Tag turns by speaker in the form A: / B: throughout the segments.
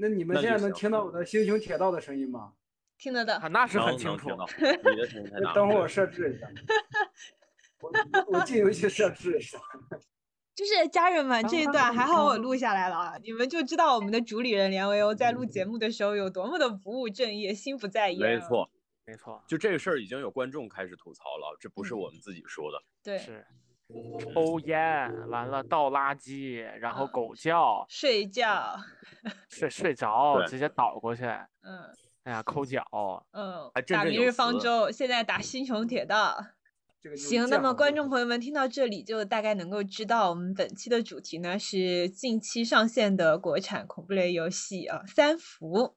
A: 那你们现在能听到我的星穹铁道的声音吗？
B: 听得到
C: 啊，。那是很清楚。
A: 等会儿我设置一下。我我进游戏设置一下。
B: 就是家人们，这一段还好我录下来了你们就知道我们的主理人梁维欧在录节目的时候有多么的不务正业、心不在焉。
D: 没，错，
C: 没错，
D: 就这个事儿已经有观众开始吐槽了，这不是我们自己说的。
B: 对，
C: 是抽烟，完了倒垃圾，然后
B: 嗯
C: 狗叫，
B: 睡觉，
C: 睡 睡着直接倒过去，
B: 嗯
C: 哎呀抠脚，
B: 嗯打明日方舟，现在打星穹铁道。
A: 这个
B: 行，那么观众朋友们听到这里，就大概能够知道我们本期的主题呢是近期上线的国产恐怖类游戏啊，《三伏》。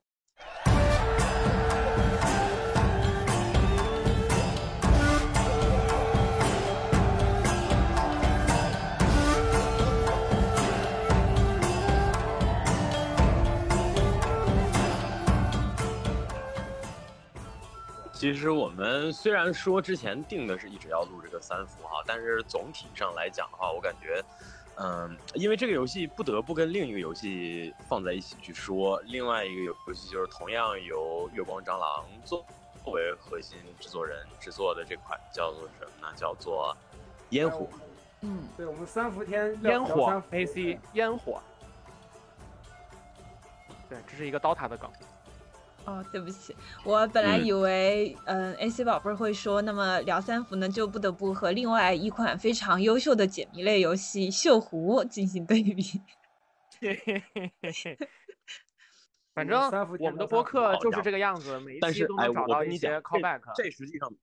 D: 其实我们虽然说之前定的是一直要录这个三伏哈，但是总体上来讲的话，我感觉，嗯，因为这个游戏不得不跟另一个游戏放在一起去说，另外一个游游戏就是同样由月光蟑螂作作为核心制作人制作的这款叫做什么呢？叫做烟火。
B: 嗯，
A: 对我们三伏天
C: 烟火
A: 三伏
C: AC 烟火，对，这是一个 DOTA 的梗。
B: 哦，对不起，我本来
D: 嗯
B: 以为，嗯，AC 宝贝儿会说，那么聊三伏呢，就不得不和另外一款非常优秀的解谜类游戏《锈湖》进行对比。
C: 反正
A: 我们
C: 的播客就是这个样子，每一期都，
D: 但是哎，
C: 能找
D: 我
C: 到一些 callback。
D: 这实际上，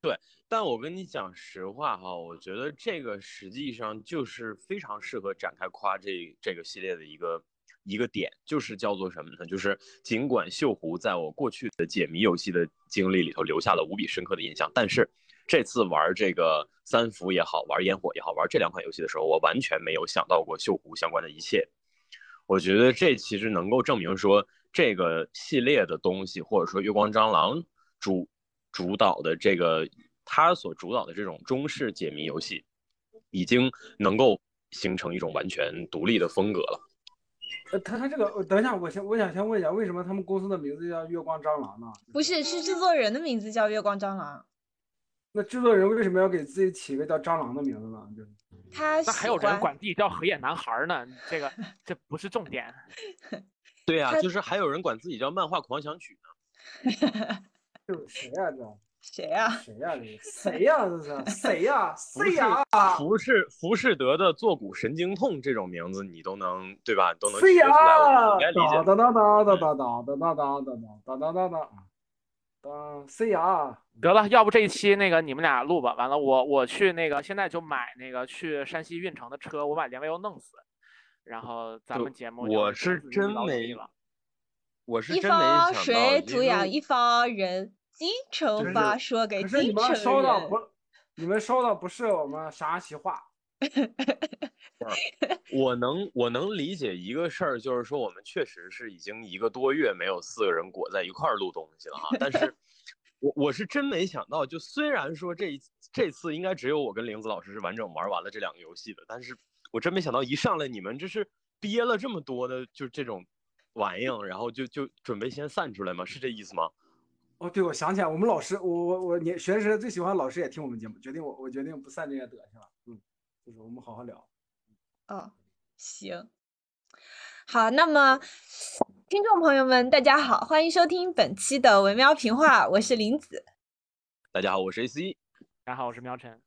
D: 对，但我跟你讲实话哈，我觉得这个实际上就是非常适合展开夸这这个系列的一个一个点，就是叫做什么呢？就是尽管锈湖在我过去的解谜游戏的经历里头留下了无比深刻的印象，但是这次玩这个三伏也好，玩烟火也好，玩这两款游戏的时候，我完全没有想到过锈湖相关的一切。我觉得这其实能够证明说，这个系列的东西，或者说月光蟑螂主主导的这个他所主导的这种中式解谜游戏，已经能够形成一种完全独立的风格了。
A: 呃，他他这个，呃等一下，我先我想先问一下，为什么他们公司的名字叫月光蟑螂呢？
B: 不是，是制作人的名字叫月光蟑螂，
A: 那制作人为什么要给自己起一个叫蟑螂的名字呢？就是
B: 他
C: 那还有人管自己叫河野男孩呢，这个 这不是重点。
D: 对呀、
B: 他
D: 就是还有人管自己叫漫画狂想曲呢。
A: 这是谁呀、这
B: 谁啊？
A: 谁呀、这个谁呀、这是谁呀、
D: 不是
A: 谁呀、
D: 浮士浮士德的坐骨神经痛这种名字，你都能对吧？都能
A: 谁呀
D: 提得出来，我应该理解。
A: 哒哒哒哒哒哒哒哒哒哒哒哒哒哒哒哒，谁呀？
C: 得了，要不这一期那个你们俩录吧，完了我我去那个现在就买那个去山西运城的车，我把连维欧弄死，然后咱
D: 就
C: 们节目
D: 我
C: 就是
D: 真没
C: 了。
D: 我是
B: 一
D: 真没想到，
B: 方水养一方人，京城
A: 可
B: 话
A: 是
B: 说给
A: 可是你们
B: 京城人。
A: 说的不，你们说的不是我们陕西话。
D: 我能我能理解一个事儿，就是说我们确实是已经一个多月没有四个人裹在一块儿录东西了哈，但是 我我是真没想到，就虽然说这一这次应该只有我跟玲子老师是完整玩完了这两个游戏的，但是我真没想到一上来你们这是憋了这么多的就这种玩意儿，然后就就准备先散出来吗？是这意思吗？
A: 哦，对，我想起来，我们老师，我我我年学生最喜欢老师也听我们节目，决定我我决定不散这些德行了。嗯，就是我们好好聊。
B: 哦，行，好，那么听众朋友们，大家好，欢迎收听本期的文喵评话，我是林子。
D: 大家好，我是 AC。
C: 大家好，我是喵晨。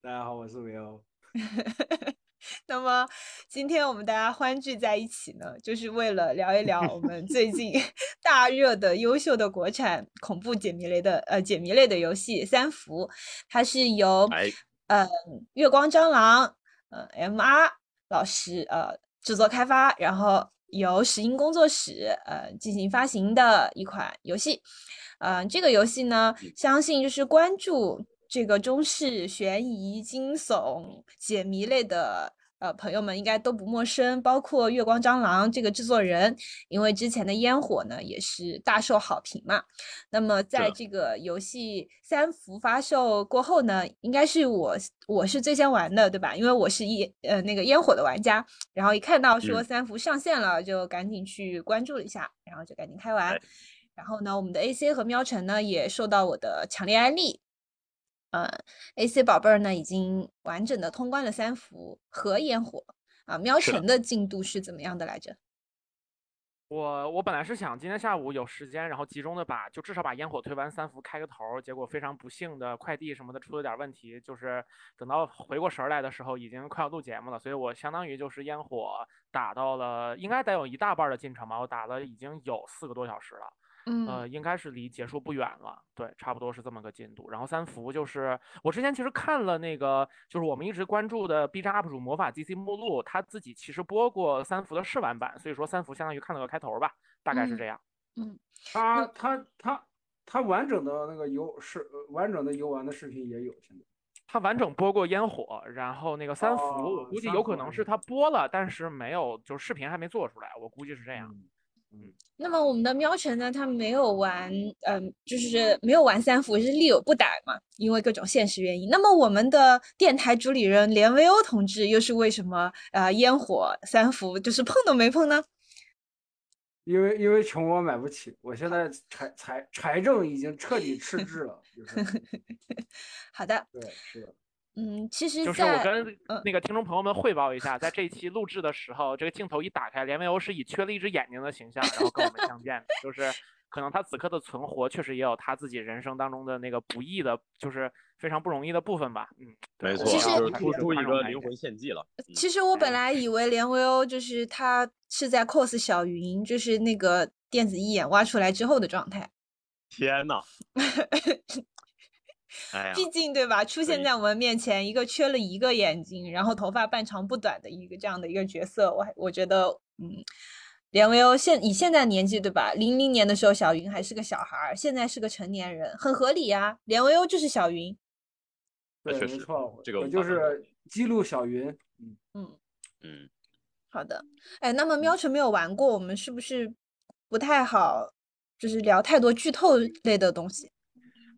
A: 大家好，我是维欧。
B: 那么今天我们大家欢聚在一起呢，就是为了聊一聊我们最近 大热的优秀的国产恐怖解谜类的呃解谜类的游戏《三伏》，它是由
D: 哎，
B: 呃月光蟑螂呃 MR 老师呃制作开发，然后由石英工作室呃进行发行的一款游戏。呃，这个游戏呢，相信就是关注这个中式悬疑、惊悚、解谜类的呃朋友们应该都不陌生，包括月光蟑螂这个制作人，因为之前的烟火呢也是大受好评嘛。那么在这个游戏三伏发售过后呢，应该是我我是最先玩的，对吧？因为我是烟呃那个烟火的玩家，然后一看到说
D: 嗯
B: 三伏上线了，就赶紧去关注了一下，然后就赶紧开玩
D: 哎。
B: 然后呢，我们的 AC 和喵晨呢也受到我的强烈安利，呃，AC 宝贝儿呢已经完整的通关了三伏和烟火啊。喵
D: 是的
B: 晨的进度是怎么样的来着？
C: 我我本来是想今天下午有时间，然后集中的把就至少把烟火推完三伏开个头儿，结果非常不幸的快递什么的出了点儿问题，就是等到回过神儿来的时候，已经快要录节目了，所以我相当于就是烟火打到了应该得有一大半儿的进程吧，我打了已经有四个多小时了。
B: 嗯
C: 呃，应该是离结束不远了，对，差不多是这么个进度。然后三伏就是我之前其实看了那个，就是我们一直关注的 B 站 UP 主魔法 GC 目录，他自己其实播过三伏的试玩版，所以说三伏相当于看了个开头吧，大概是
B: 嗯
C: 这样。
A: 嗯他他他他完整的那个游是呃完整的游玩的视频也有，现在
C: 他完整播过烟火，然后那个三伏，我
A: 哦
C: 估计有可能是他播了，但是没有，就是视频还没做出来，我估计是这样。
A: 嗯，
B: 那么我们的喵晨呢，他没有玩，嗯，就是没有玩三伏，是力有不逮嘛，因为各种现实原因。那么我们的电台主理人连维欧同志又是为什么呃烟火三伏就是碰都没碰呢？
A: 因为因为穷我买不起，我现在财财财政已经彻底赤字了，就是
B: 好的，
A: 对是的，
B: 嗯，其实
C: 就是我跟
B: 嗯
C: 那个听众朋友们汇报一下，在这一期录制的时候，这个镜头一打开，连维欧是以缺了一只眼睛的形象，然后跟我们相见的，就是可能他此刻的存活确实也有他自己人生当中的那个不易的，就是非常不容易的部分吧。嗯，
D: 没错，
B: 其实
D: 就是突出一个灵魂献祭了。嗯
B: 其实我本
C: 哎
B: 来以为连维欧就是他是在 cos 小云，就是那个电子一眼挖出来之后的状态。
D: 天呐，哎，
B: 毕竟对吧？出现在我们面前一个缺了一个眼睛，然后头发半长不短的一个这样的一个角色，我还我觉得，嗯，连维欧现以现在年纪对吧？零零年的时候小云还是个小孩儿，现在是个成年人，很合理呀、连维欧就是小云，
A: 对
D: 那确实
A: 没错，
D: 这个
A: 我就是记录小云，嗯，
B: 嗯，
D: 嗯，
B: 好的。哎，那么喵晨没有玩过，我们是不是不太好，就是聊太多剧透类的东西？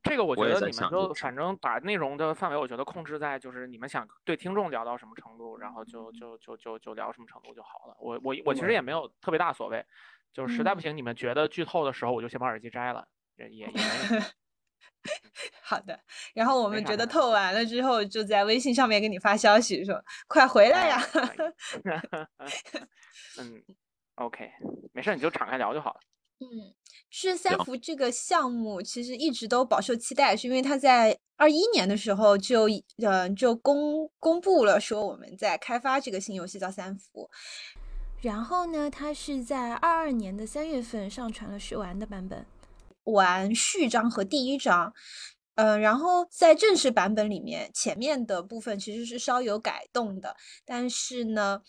C: 这个我觉得你们就反正把内容的范围，我觉得控制在就是你们想对听众聊到什么程度，然后就就就就就聊什么程度就好了。我我我其实也没有特别大所谓，就是实在不
B: 嗯
C: 行你们觉得剧透的时候，我就先把耳机摘了，也也也没。
B: 好的，然后我们觉得透完了之后，就在微信上面给你发消息说：“快回来呀！”
C: 嗯，OK，没事，你就敞开聊就好了。
B: 嗯，是三
D: 行
B: 伏这个项目其实一直都饱受期待，是因为它在二一年的时候就已呃就公公布了说我们在开发这个新游戏叫三伏，然后呢，它是在二二年的三月份上传了试玩的版本，玩序章和第一章。嗯，然后在正式版本里面，前面的部分其实是稍有改动的，但是呢，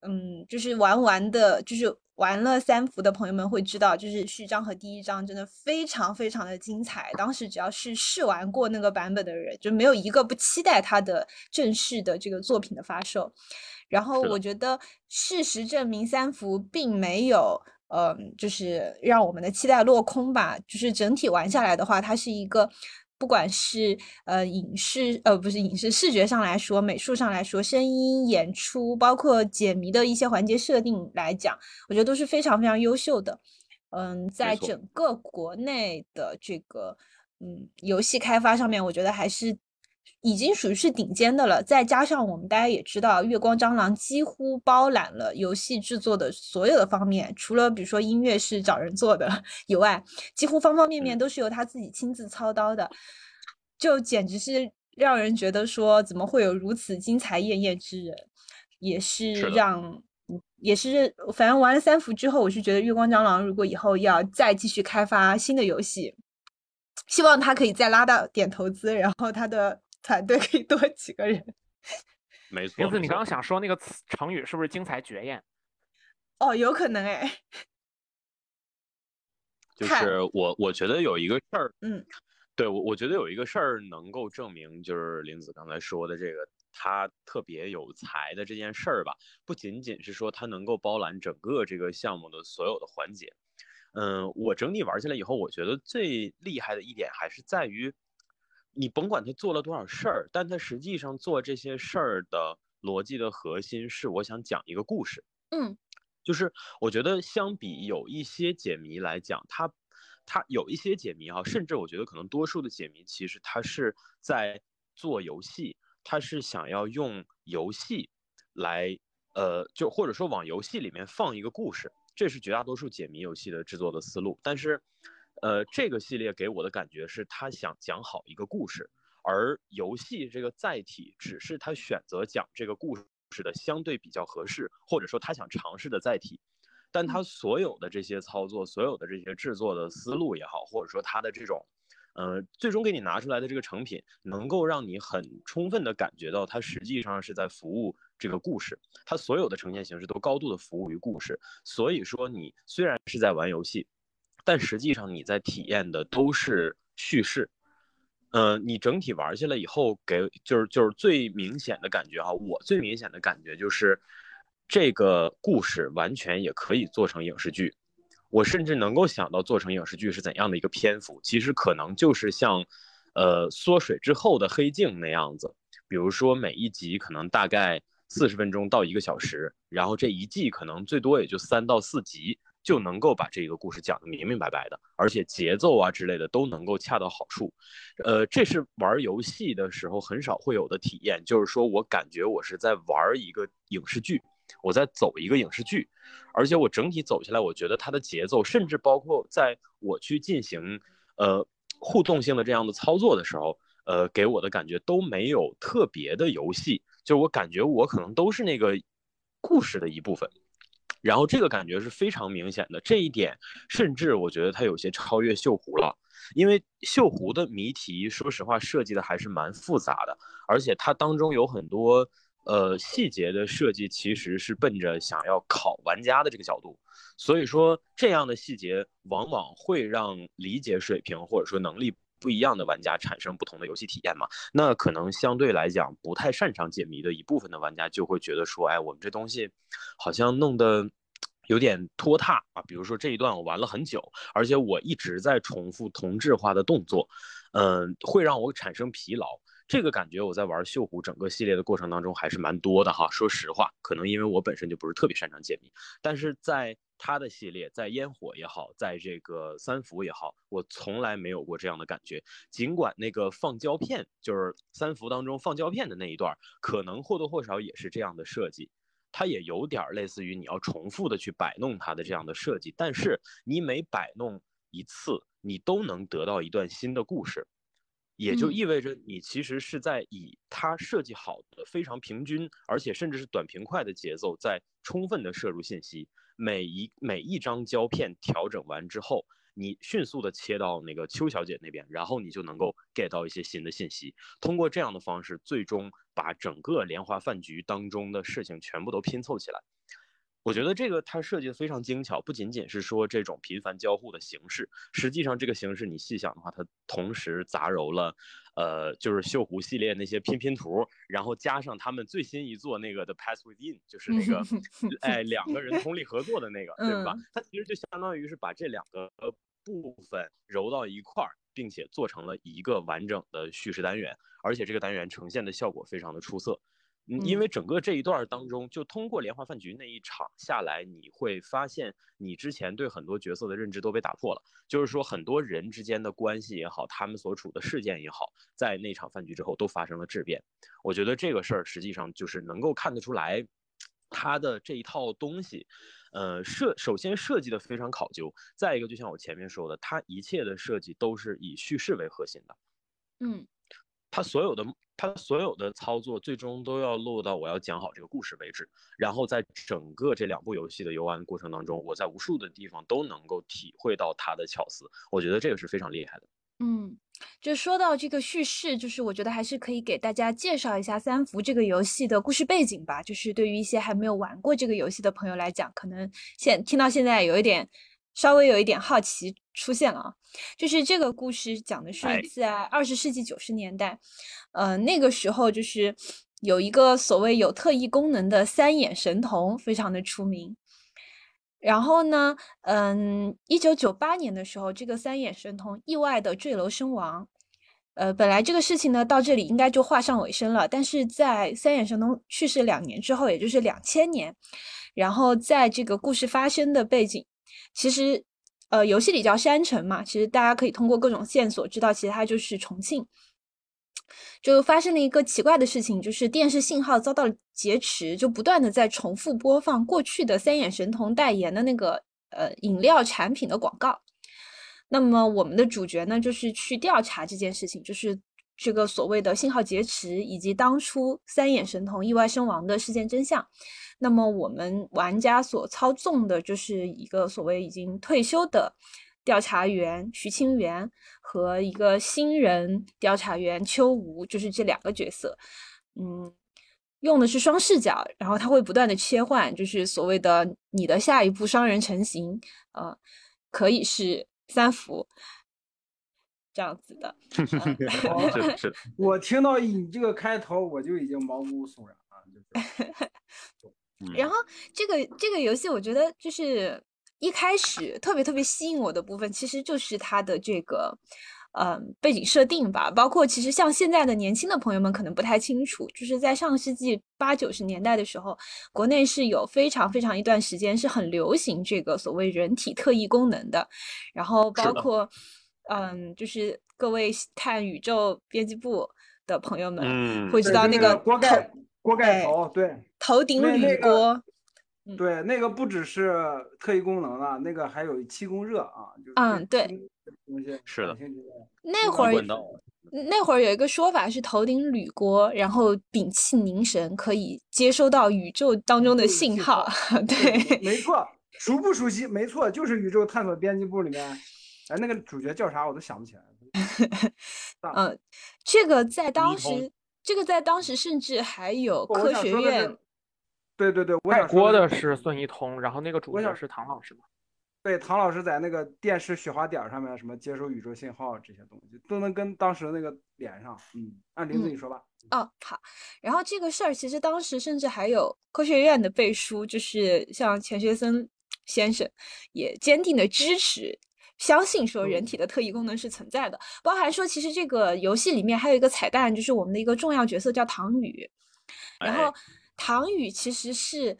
B: 嗯，就是玩完的，就是玩了三伏的朋友们会知道，就是序章和第一章真的非常非常的精彩。当时只要是试玩过那个版本的人，就没有一个不期待他的正式的这个作品的发售。然后我觉得事实证明，三伏并没有。嗯，就是让我们的期待落空吧。就是整体玩下来的话，它是一个，不管是呃影视呃不是影视视觉上来说，美术上来说，声音、演出，包括解谜的一些环节设定来讲，我觉得都是非常非常优秀的。嗯，在整个国内的这个嗯游戏开发上面，我觉得还是已经属于是顶尖的了。再加上我们大家也知道，月光蟑螂几乎包揽了游戏制作的所有的方面，除了比如说音乐是找人做的 以外，几乎方方面面
D: 嗯
B: 都是由他自己亲自操刀的，就简直是让人觉得说，怎么会有如此精彩艳艳之人？也是让。嗯也是，反正玩了三伏之后，我是觉得月光蟑螂如果以后要再继续开发新的游戏，希望他可以再拉到点投资，然后他的团队可以多几个人。
D: 没错。
C: 名字，你刚刚想说那个词成语是不是精彩绝艳？
B: 哦，有可能哎，
D: 就是我我觉得有一个事儿，
B: 嗯，
D: 对我我觉得有一个事儿能够证明，就是林子刚才说的这个，他特别有才的这件事儿吧，不仅仅是说他能够包揽整个这个项目的所有的环节。嗯，我整体玩下来以后，我觉得最厉害的一点还是在于，你甭管他做了多少事儿，但他实际上做这些事儿的逻辑的核心是，我想讲一个故事。
B: 嗯，
D: 就是我觉得相比有一些解谜来讲，它它有一些解谜哈，甚至我觉得可能多数的解谜其实它是在做游戏，它是想要用游戏来呃，就或者说往游戏里面放一个故事。这是绝大多数解谜游戏的制作的思路，但是，呃，这个系列给我的感觉是，他想讲好一个故事，而游戏这个载体只是他选择讲这个故事的相对比较合适，或者说他想尝试的载体，但他所有的这些操作，所有的这些制作的思路也好，或者说他的这种。呃，最终给你拿出来的这个成品，能够让你很充分的感觉到，它实际上是在服务这个故事，它所有的呈现形式都高度的服务于故事。所以说，你虽然是在玩游戏，但实际上你在体验的都是叙事。呃，你整体玩下来以后，给就是就是最明显的感觉哈，我最明显的感觉就是，这个故事完全也可以做成影视剧。我甚至能够想到做成影视剧是怎样的一个篇幅，其实可能就是像，呃，缩水之后的《黑镜》那样子，比如说每一集可能大概四十分钟到一个小时，然后这一季可能最多也就三到四集就能够把这个故事讲得明明白白的，而且节奏啊之类的都能够恰到好处，呃，这是玩游戏的时候很少会有的体验，就是说我感觉我是在玩一个影视剧。我在走一个影视剧，而且我整体走下来，我觉得它的节奏，甚至包括在我去进行呃互动性的这样的操作的时候，呃，给我的感觉都没有特别的游戏，就是我感觉我可能都是那个故事的一部分，然后这个感觉是非常明显的。这一点，甚至我觉得它有些超越《锈湖》了，因为《锈湖》的谜题，说实话设计的还是蛮复杂的，而且它当中有很多。呃，细节的设计其实是奔着想要考玩家的这个角度，所以说这样的细节往往会让理解水平或者说能力不一样的玩家产生不同的游戏体验嘛。那可能相对来讲不太擅长解谜的一部分的玩家就会觉得说，哎，我们这东西好像弄得有点拖沓啊。比如说这一段我玩了很久，而且我一直在重复同质化的动作，嗯，会让我产生疲劳。这个感觉我在玩锈湖整个系列的过程当中还是蛮多的哈。说实话，可能因为我本身就不是特别擅长解谜，但是在他的系列，在烟火也好，在这个三伏也好，我从来没有过这样的感觉。尽管那个放胶片，就是三伏当中放胶片的那一段，可能或多或少也是这样的设计，它也有点类似于你要重复的去摆弄它的这样的设计。但是你每摆弄一次，你都能得到一段新的故事。也就意味着你其实是在以它设计好的非常平均，而且甚至是短平快的节奏，在充分的摄入信息。每一每一张胶片调整完之后，你迅速的切到那个邱小姐那边，然后你就能够 get 到一些新的信息。通过这样的方式，最终把整个莲花饭局当中的事情全部都拼凑起来。我觉得这个它设计的非常精巧，不仅仅是说这种频繁交互的形式，实际上这个形式你细想的话，它同时杂糅了，呃，就是锈湖系列那些拼拼图，然后加上他们最新一座那个的 Pass Within，就是那个，哎，两个人通力合作的那个，对吧？它其实就相当于是把这两个部分揉到一块儿，并且做成了一个完整的叙事单元，而且这个单元呈现的效果非常的出色。嗯因为整个这一段当中，就通过莲花饭局那一场下来，你会发现你之前对很多角色的认知都被打破了。就是说，很多人之间的关系也好，他们所处的事件也好，在那场饭局之后都发生了质变。我觉得这个事儿实际上就是能够看得出来，他的这一套东西，呃，设首先设计的非常考究，再一个就像我前面说的，它一切的设计都是以叙事为核心的。
B: 嗯。
D: 它所有的它所有的操作最终都要落到我要讲好这个故事为止，然后在整个这两部游戏的游玩过程当中，我在无数的地方都能够体会到它的巧思，我觉得这个是非常厉害的。
B: 嗯，就说到这个叙事，就是我觉得还是可以给大家介绍一下三伏这个游戏的故事背景吧。就是对于一些还没有玩过这个游戏的朋友来讲，可能现听到现在有一点。稍微有一点好奇出现了啊，就是这个故事讲的是在二十世纪九十年代，呃，那个时候就是有一个所谓有特异功能的三眼神童，非常的出名。然后呢，嗯，一九九八年的时候，这个三眼神童意外的坠楼身亡。呃，本来这个事情呢，到这里应该就画上尾声了。但是在三眼神童去世两年之后，也就是两千年，然后在这个故事发生的背景，其实，呃，游戏里叫山城嘛，其实大家可以通过各种线索知道，其实它就是重庆。就发生了一个奇怪的事情，就是电视信号遭到劫持，就不断的在重复播放过去的三眼神童代言的那个呃饮料产品的广告。那么我们的主角呢，就是去调查这件事情，就是这个所谓的信号劫持以及当初三眼神童意外身亡的事件真相。那么我们玩家所操纵的就是一个所谓已经退休的。调查员徐清源和一个新人调查员秋吴，就是这两个角色，嗯，用的是双视角，然后他会不断的切换，就是所谓的你的下一步商人成型，呃，可以是三伏这样子的。
D: 是是，
A: 我听到你这个开头，我就已经毛骨悚然了。
B: 然后这个这个游戏，我觉得就是。一开始特别特别吸引我的部分，其实就是它的这个，嗯，背景设定吧。包括其实像现在的年轻的朋友们可能不太清楚，就是在上世纪八九十年代的时候，国内是有非常非常一段时间是很流行这个所谓人体特异功能的。然后包括，嗯，就是各位看宇宙编辑部的朋友们会知道那个
A: 锅盖锅盖头，对，
B: 头顶铝锅。
A: 对，那个不只是特异功能了，那个还有气功热啊。
B: 嗯，对，
D: 是的。
B: 那会儿那会儿有一个说法是头顶铝锅，然后屏气凝神，可以接收到宇宙当中的信号。对，
A: 没错，熟不熟悉？没错，就是宇宙探索编辑部里面，哎，那个主角叫啥我都想不起来。
B: 嗯，这个在当时，这个在当时甚至还有科学院。
A: 对对对，
C: 外锅的是孙一通，然后那个主角是唐老师嘛？
A: 对，唐老师在那个电视雪花点上面什么接收宇宙信号这些东西，都能跟当时那个连上。嗯，按林子你说吧。
B: 哦，好。然后这个事儿其实当时甚至还有科学院的背书，就是像钱学森先生也坚定的支持，相信说人体的特异功能是存在的，包含说其实这个游戏里面还有一个彩蛋，就是我们的一个重要角色叫唐宇，然后。唐宇其实是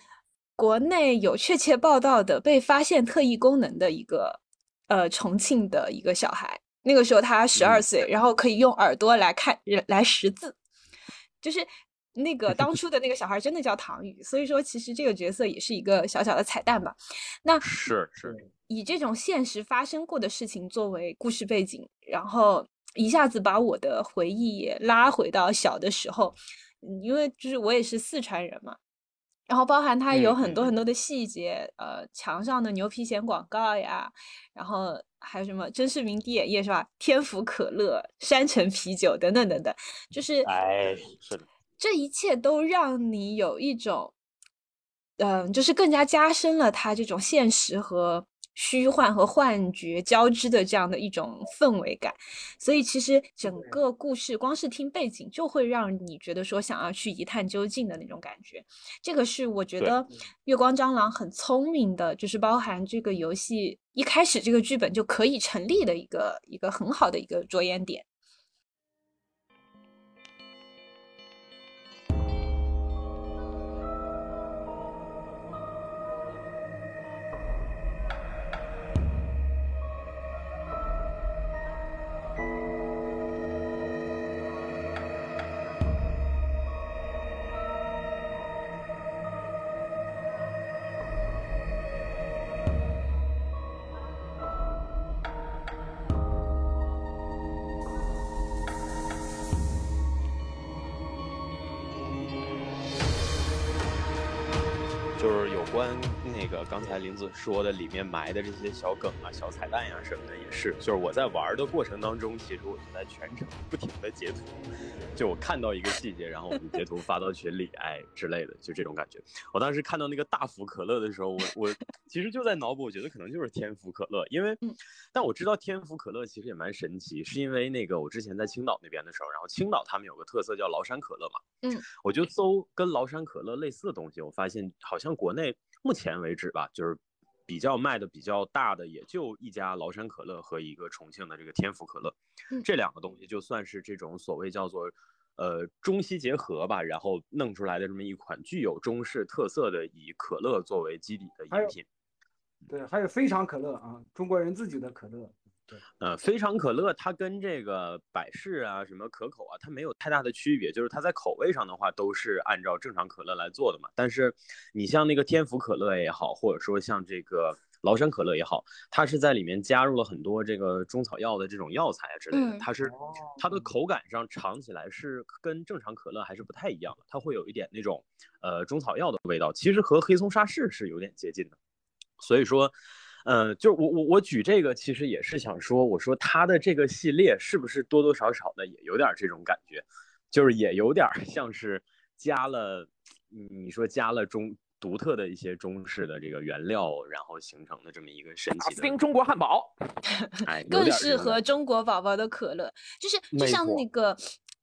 B: 国内有确切报道的被发现特异功能的一个呃重庆的一个小孩，那个时候他十二岁，然后可以用耳朵来看来识字，就是那个当初的那个小孩真的叫唐宇，所以说其实这个角色也是一个小小的彩蛋吧。那
D: 是是
B: 以这种现实发生过的事情作为故事背景，然后一下子把我的回忆也拉回到小的时候。因为就是我也是四川人嘛，然后包含它有很多很多的细节，呃，墙上的牛皮癣广告呀，然后还有什么真视明滴眼液是吧？天府可乐、山城啤酒等等等等，就是
D: 哎，是的，
B: 这一切都让你有一种，嗯，就是更加加深了它这种现实和。虚幻和幻觉交织的这样的一种氛围感，所以其实整个故事光是听背景就会让你觉得说想要去一探究竟的那种感觉。这个是我觉得月光蟑螂很聪明的，就是包含这个游戏一开始这个剧本就可以成立的一个一个很好的一个着眼点。
D: 个刚才林子说的里面埋的这些小梗啊、小彩蛋呀、什么的，也是，就是我在玩的过程当中，其实我就在全程不停的截图，就我看到一个细节，然后我就截图发到群里，哎之类的，就这种感觉。我当时看到那个大福可乐的时候，我我其实就在脑补，我觉得可能就是天福可乐，因为，但我知道天福可乐其实也蛮神奇，是因为那个我之前在青岛那边的时候，然后青岛他们有个特色叫崂山可乐嘛，
B: 嗯，
D: 我就搜跟崂山可乐类似的东西，我发现好像国内。目前为止吧，就是比较卖的比较大的，也就一家崂山可乐和一个重庆的这个天府可乐，这两个东西就算是这种所谓叫做呃中西结合吧，然后弄出来的这么一款具有中式特色的以可乐作为基底的饮品。
A: 对，还有非常可乐啊，中国人自己的可乐。
D: 呃，非常可乐它跟这个百事啊、什么可口啊，它没有太大的区别，就是它在口味上的话都是按照正常可乐来做的嘛。但是你像那个天府可乐也好，或者说像这个崂山可乐也好，它是在里面加入了很多这个中草药的这种药材啊之类的，它是它的口感上尝起来是跟正常可乐还是不太一样的，它会有一点那种呃中草药的味道，其实和黑松沙士是有点接近的，所以说。嗯，就我我我举这个，其实也是想说，我说他的这个系列是不是多多少少的也有点这种感觉，就是也有点像是加了，你说加了中独特的一些中式的这个原料，然后形成的这么一个神奇的
C: 中国汉堡
D: 哎，
B: 更适合中国宝宝的可乐，就是就像那个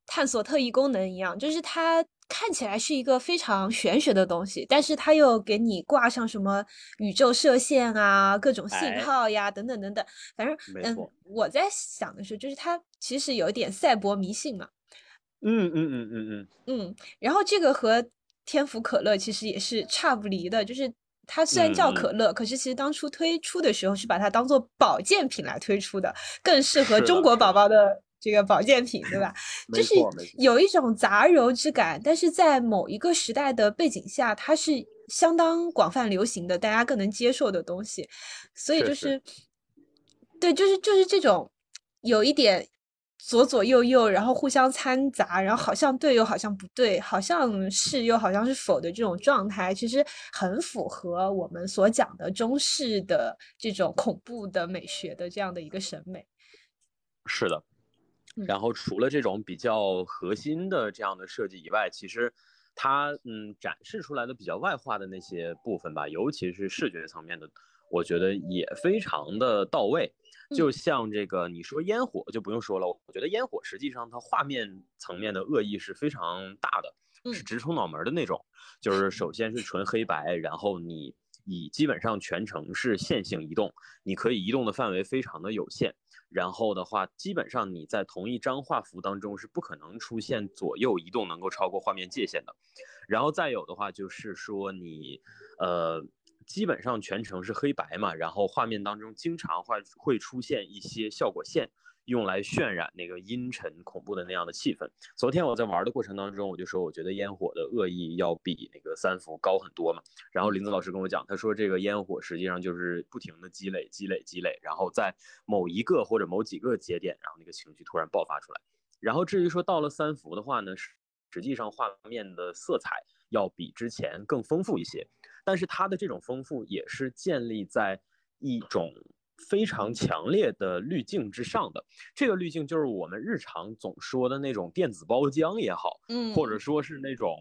B: 探索特异功能一样，就是它。看起来是一个非常玄学的东西，但是它又给你挂上什么宇宙射线啊、各种信号呀等等等等。反正，嗯，我在想的是，就是它其实有一点赛博迷信嘛。
D: 嗯嗯嗯嗯嗯。
B: 嗯，然后这个和天府可乐其实也是差不离的，就是它虽然叫可乐，可是其实当初推出的时候是把它当做保健品来推出的，更适合中国宝宝的。这个保健品对吧？就是有一种杂糅之感，但是在某一个时代的背景下，它是相当广泛流行的，大家更能接受的东西。所以就是，对，就是就是这种有一点左左右右，然后互相掺杂，然后好像对又好像不对，好像是又好像是否的这种状态，其实很符合我们所讲的中式的这种恐怖的美学的这样的一个审美。
D: 是的。然后除了这种比较核心的这样的设计以外，其实它嗯展示出来的比较外化的那些部分吧，尤其是视觉层面的，我觉得也非常的到位。就像这个你说烟火就不用说了，我觉得烟火实际上它画面层面的恶意是非常大的，是直冲脑门的那种。就是首先是纯黑白，然后你以基本上全程是线性移动，你可以移动的范围非常的有限。然后的话，基本上你在同一张画幅当中是不可能出现左右移动能够超过画面界限的。然后再有的话，就是说你，呃，基本上全程是黑白嘛，然后画面当中经常会会出现一些效果线。用来渲染那个阴沉恐怖的那样的气氛。昨天我在玩的过程当中，我就说我觉得烟火的恶意要比那个三伏高很多嘛。然后林子老师跟我讲，他说这个烟火实际上就是不停的积累、积累、积累，然后在某一个或者某几个节点，然后那个情绪突然爆发出来。然后至于说到了三伏的话呢，实际上画面的色彩要比之前更丰富一些，但是它的这种丰富也是建立在一种。非常强烈的滤镜之上的这个滤镜，就是我们日常总说的那种电子包浆也好，嗯，或者说是那种，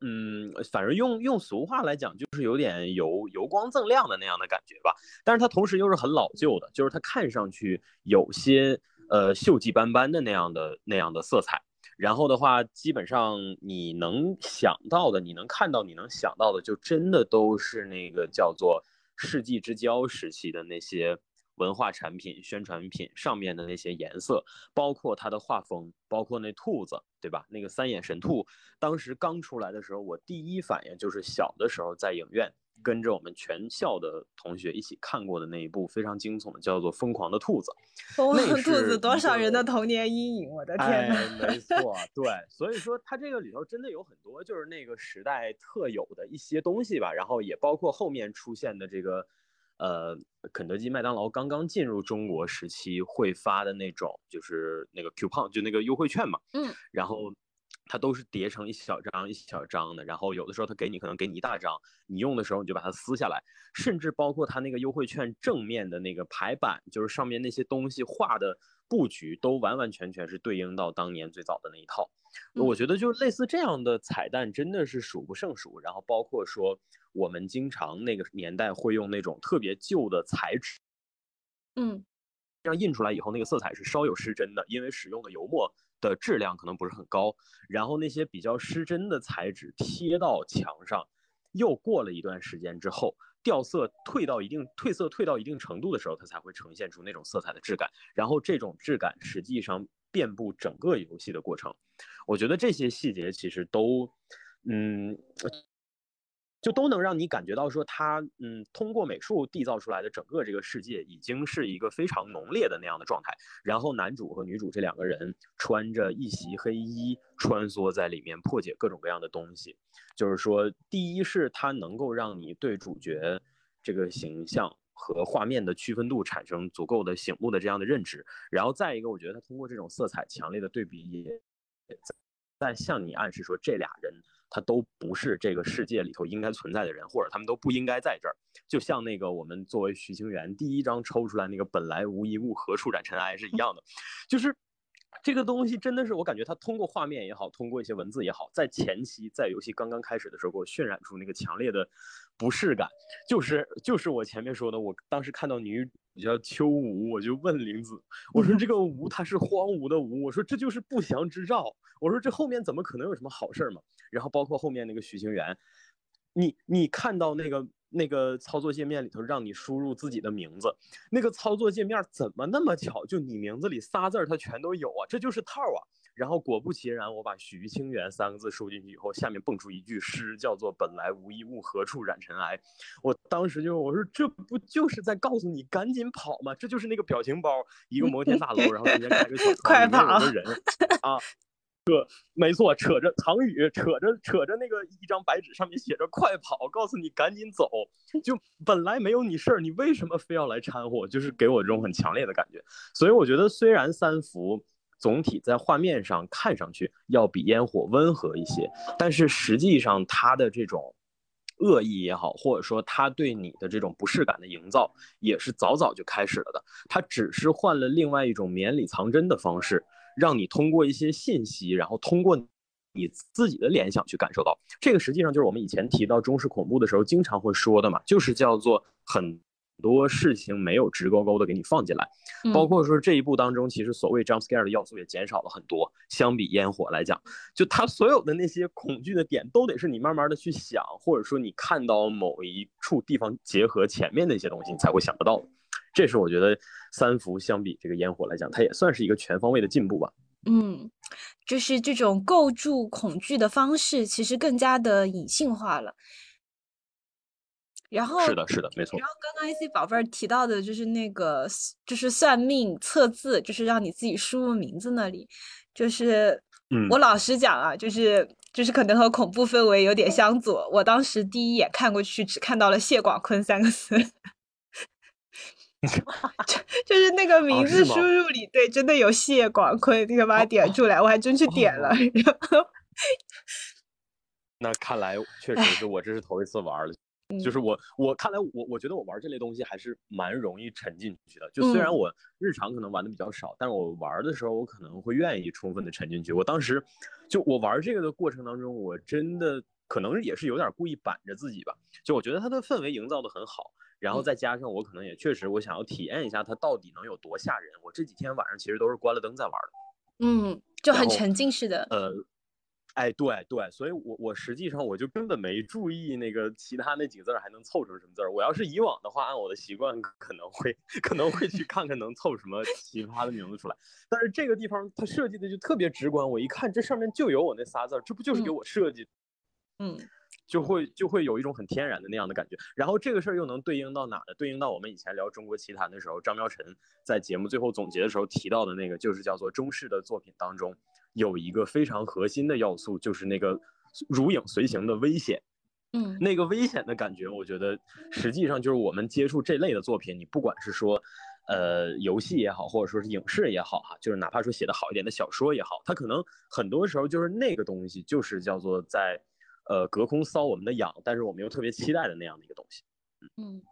D: 嗯，反正用用俗话来讲，就是有点油油光锃亮的那样的感觉吧。但是它同时又是很老旧的，就是它看上去有些呃锈迹斑斑的那样的那样的色彩。然后的话，基本上你能想到的，你能看到，你能想到的，就真的都是那个叫做。世纪之交时期的那些文化产品、宣传品上面的那些颜色，包括它的画风，包括那兔子，对吧？那个三眼神兔，当时刚出来的时候，我第一反应就是小的时候在影院。跟着我们全校的同学一起看过的那一部非常惊悚的，叫做《疯狂的兔子》。
B: 疯狂的兔子，多少人的童年阴影！我的天
D: 呐！没错，对，所以说它这个里头真的有很多就是那个时代特有的一些东西吧，然后也包括后面出现的这个，呃，肯德基、麦当劳刚刚进入中国时期会发的那种，就是那个 coupon，就那个优惠券嘛。
B: 嗯。
D: 然后。它都是叠成一小张一小张的，然后有的时候它给你可能给你一大张，你用的时候你就把它撕下来，甚至包括它那个优惠券正面的那个排版，就是上面那些东西画的布局，都完完全全是对应到当年最早的那一套。我觉得就类似这样的彩蛋真的是数不胜数，然后包括说我们经常那个年代会用那种特别旧的彩纸，
B: 嗯，
D: 这样印出来以后那个色彩是稍有失真的，因为使用的油墨。的质量可能不是很高，然后那些比较失真的材质贴到墙上，又过了一段时间之后，掉色退到一定褪色退到一定程度的时候，它才会呈现出那种色彩的质感。然后这种质感实际上遍布整个游戏的过程，我觉得这些细节其实都，嗯。就都能让你感觉到说他，嗯，通过美术缔造出来的整个这个世界已经是一个非常浓烈的那样的状态。然后男主和女主这两个人穿着一袭黑衣，穿梭在里面破解各种各样的东西。就是说，第一是它能够让你对主角这个形象和画面的区分度产生足够的醒目的这样的认知。然后再一个，我觉得他通过这种色彩强烈的对比，也在向你暗示说这俩人。他都不是这个世界里头应该存在的人，或者他们都不应该在这儿。就像那个我们作为徐清源第一张抽出来那个“本来无一物，何处染尘埃”是一样的，就是这个东西真的是我感觉他通过画面也好，通过一些文字也好，在前期在游戏刚刚开始的时候给我渲染出那个强烈的不适感，就是就是我前面说的，我当时看到女。叫秋无，我就问玲子，我说这 个无它是荒芜的无，我说这就是不祥之兆，我说这后面怎么可能有什么好事儿嘛？然后包括后面那个许清源，你你看到那个那个操作界面里头让你输入自己的名字，那个操作界面怎么那么巧，就你名字里仨字儿它全都有啊，这就是套啊。然后果不其然，我把许清源三个字输进去以后，下面蹦出一句诗，叫做“本来无一物，何处染尘埃”。我当时就我说，这不就是在告诉你赶紧跑吗？这就是那个表情包，一个摩天大楼，然后中间开个小
B: 快跑
D: 的人 啊，扯，没错，扯着唐雨，扯着扯着那个一张白纸，上面写着“快跑”，告诉你赶紧走。就本来没有你事儿，你为什么非要来掺和？就是给我这种很强烈的感觉。所以我觉得，虽然三伏。总体在画面上看上去要比烟火温和一些，但是实际上它的这种恶意也好，或者说他对你的这种不适感的营造，也是早早就开始了的。他只是换了另外一种绵里藏针的方式，让你通过一些信息，然后通过你自己的联想去感受到。这个实际上就是我们以前提到中式恐怖的时候经常会说的嘛，就是叫做很。很多事情没有直勾勾的给你放进来，包括说这一部当中，其实所谓 jump scare 的要素也减少了很多。相比烟火来讲，就它所有的那些恐惧的点，都得是你慢慢的去想，或者说你看到某一处地方结合前面的一些东西，你才会想得到。这是我觉得三伏相比这个烟火来讲，它也算是一个全方位的进步吧。
B: 嗯，就是这种构筑恐惧的方式，其实更加的隐性化了。然后
D: 是的，是的，没错。
B: 然后刚刚 AC 宝贝儿提到的就是那个，就是算命测字，就是让你自己输入名字那里，就是，我老实讲啊，就是就是可能和恐怖氛围有点相左。我当时第一眼看过去，只看到了谢广坤三个字，就就是那个名字输入里，对，真的有谢广坤，你可把它点出来，我还真去点了。然后，
D: 那看来确实是我这是头一次玩了。就是我，我看来我我觉得我玩这类东西还是蛮容易沉进去的。就虽然我日常可能玩的比较少，但是我玩的时候我可能会愿意充分的沉进去。我当时就我玩这个的过程当中，我真的可能也是有点故意板着自己吧。就我觉得它的氛围营造的很好，然后再加上我可能也确实我想要体验一下它到底能有多吓人。我这几天晚上其实都是关了灯在玩的。
B: 嗯，就很沉浸式的。
D: 呃。哎，对对，所以我我实际上我就根本没注意那个其他那几个字还能凑成什么字儿。我要是以往的话，按我的习惯可能会可能会去看看能凑什么奇葩的名字出来。但是这个地方它设计的就特别直观，我一看这上面就有我那仨字儿，这不就是给我设计？
B: 嗯，
D: 就会就会有一种很天然的那样的感觉。然后这个事儿又能对应到哪呢？对应到我们以前聊中国奇谭的时候，张苗晨在节目最后总结的时候提到的那个，就是叫做中式的作品当中。有一个非常核心的要素，就是那个如影随形的危险。
B: 嗯，
D: 那个危险的感觉，我觉得实际上就是我们接触这类的作品，你不管是说，呃游戏也好，或者说是影视也好哈，就是哪怕说写的好一点的小说也好，它可能很多时候就是那个东西，就是叫做在呃隔空搔我们的痒，但是我们又特别期待的那样的一个东西。
B: 嗯。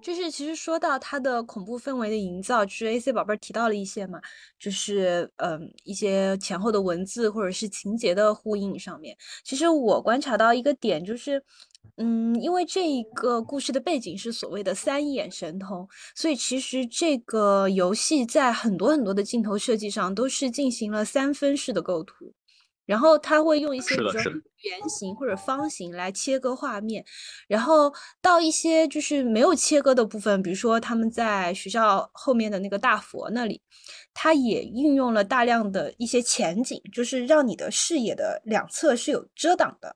B: 就是其实说到它的恐怖氛围的营造，就是 AC 宝贝儿提到了一些嘛，就是嗯一些前后的文字或者是情节的呼应上面。其实我观察到一个点，就是嗯，因为这一个故事的背景是所谓的三眼神通，所以其实这个游戏在很多很多的镜头设计上都是进行了三分式的构图。然后他会用一些比如说圆形或者方形来切割画面，然后到一些就是没有切割的部分，比如说他们在学校后面的那个大佛那里，他也运用了大量的一些前景，就是让你的视野的两侧是有遮挡的，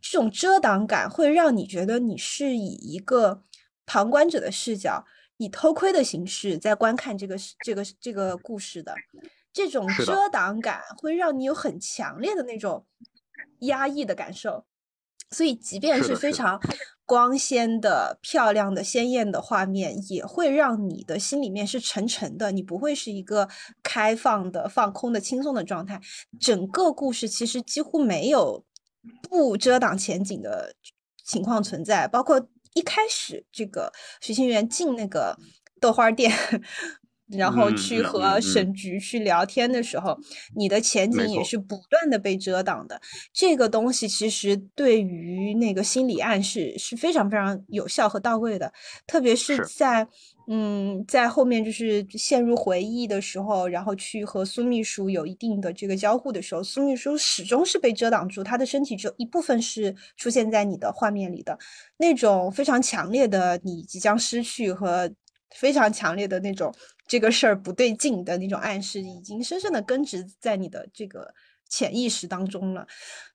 B: 这种遮挡感会让你觉得你是以一个旁观者的视角，以偷窥的形式在观看这个这个这个故事的。这种遮挡感会让你有很强烈的那种压抑的感受，所以即便是非常光鲜的、漂亮的、鲜艳的画面，也会让你的心里面是沉沉的。你不会是一个开放的、放空的、轻松的状态。整个故事其实几乎没有不遮挡前景的情况存在，包括一开始这个徐清源进那个豆花店。然后去和沈局去聊天的时候，你的前景也是不断的被遮挡的。这个东西其实对于那个心理暗示是非常非常有效和到位的，特别是在嗯在后面就是陷入回忆的时候，然后去和苏秘书有一定的这个交互的时候，苏秘书始终是被遮挡住，他的身体只有一部分是出现在你的画面里的，那种非常强烈的你即将失去和非常强烈的那种。这个事儿不对劲的那种暗示，已经深深的根植在你的这个潜意识当中了。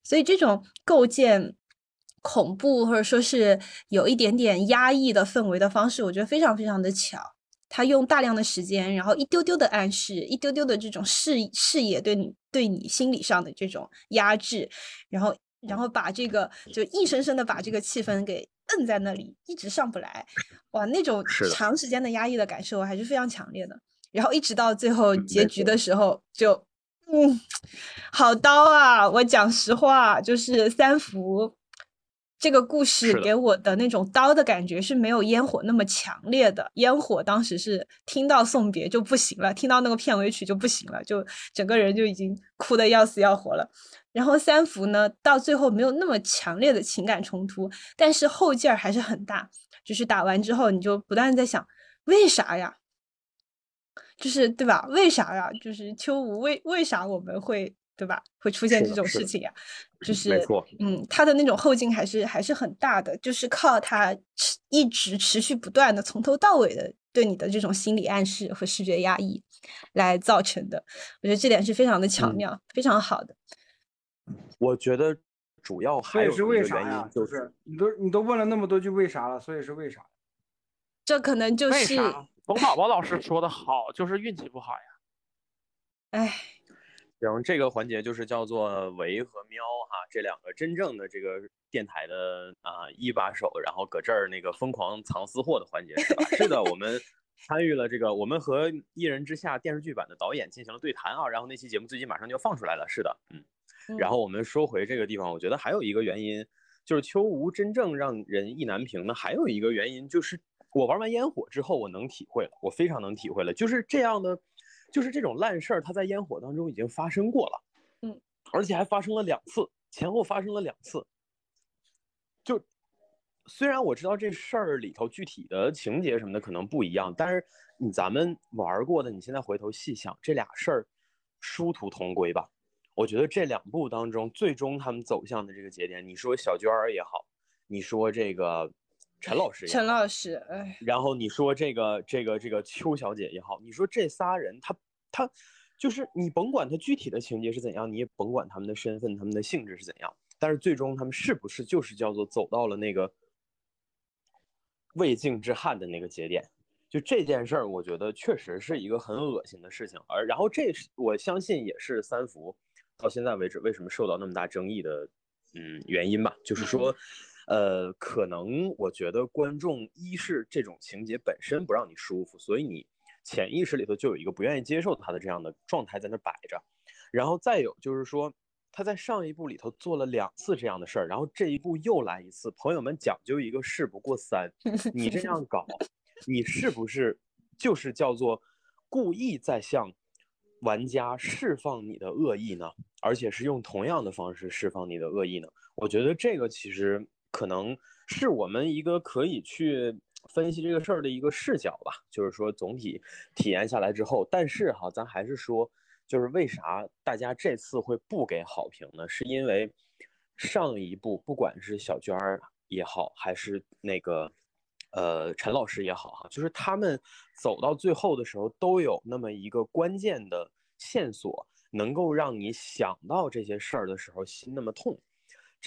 B: 所以，这种构建恐怖或者说是有一点点压抑的氛围的方式，我觉得非常非常的巧。他用大量的时间，然后一丢丢的暗示，一丢丢的这种视视野对你对你心理上的这种压制，然后然后把这个就硬生生的把这个气氛给。摁在那里一直上不来，哇，那种长时间的压抑的感受还是非常强烈的。然后一直到最后结局的时候，就嗯，好刀啊！我讲实话，就是三福这个故事给我的那种刀的感觉是没有烟火那么强烈的。烟火当时是听到送别就不行了，听到那个片尾曲就不行了，就整个人就已经哭的要死要活了。然后三伏呢，到最后没有那么强烈的情感冲突，但是后劲儿还是很大。就是打完之后，你就不断在想，为啥呀？就是对吧？为啥呀？就是秋无为为啥我们会对吧？会出现这种事情呀？就是嗯，他的那种后劲还是还是很大的，就是靠他一直持续不断的从头到尾的对你的这种心理暗示和视觉压抑来造成的。我觉得这点是非常的巧妙，非常好的。
D: 我觉得主要还有
A: 是为啥呀？就是你都你都问了那么多句为啥了，所以是为啥？
B: 这可能就是
C: 冯宝宝老师说的好，就是运气不好呀。
B: 哎，
D: 然后这个环节就是叫做维和喵哈这两个真正的这个电台的啊一把手，然后搁这儿那个疯狂藏私货的环节是吧？是的，我们参与了这个，我们和《一人之下》电视剧版的导演进行了对谈啊，然后那期节目最近马上就要放出来了。是的，嗯。然后我们说回这个地方，我觉得还有一个原因，就是秋无真正让人意难平的，还有一个原因就是我玩完烟火之后，我能体会了，我非常能体会了，就是这样的，就是这种烂事儿，它在烟火当中已经发生过了，
B: 嗯，
D: 而且还发生了两次，前后发生了两次。就虽然我知道这事儿里头具体的情节什么的可能不一样，但是你咱们玩过的，你现在回头细想，这俩事儿殊途同归吧。我觉得这两部当中，最终他们走向的这个节点，你说小娟儿也好，你说这个陈老师，
B: 陈老师，哎，
D: 然后你说这个这个这个邱小姐也好，你说这仨人，他他就是你甭管他具体的情节是怎样，你也甭管他们的身份、他们的性质是怎样，但是最终他们是不是就是叫做走到了那个未尽之憾的那个节点？就这件事儿，我觉得确实是一个很恶心的事情，而然后这是我相信也是三福。到现在为止，为什么受到那么大争议的，嗯，原因吧，就是说，呃，可能我觉得观众一是这种情节本身不让你舒服，所以你潜意识里头就有一个不愿意接受他的这样的状态在那摆着。然后再有就是说，他在上一部里头做了两次这样的事儿，然后这一部又来一次。朋友们讲究一个事不过三，你这样搞，你是不是就是叫做故意在向玩家释放你的恶意呢？而且是用同样的方式释放你的恶意呢？我觉得这个其实可能是我们一个可以去分析这个事儿的一个视角吧。就是说总体体验下来之后，但是哈，咱还是说。就是为啥大家这次会不给好评呢？是因为上一部不管是小娟儿也好，还是那个呃陈老师也好，哈，就是他们走到最后的时候，都有那么一个关键的线索，能够让你想到这些事儿的时候心那么痛。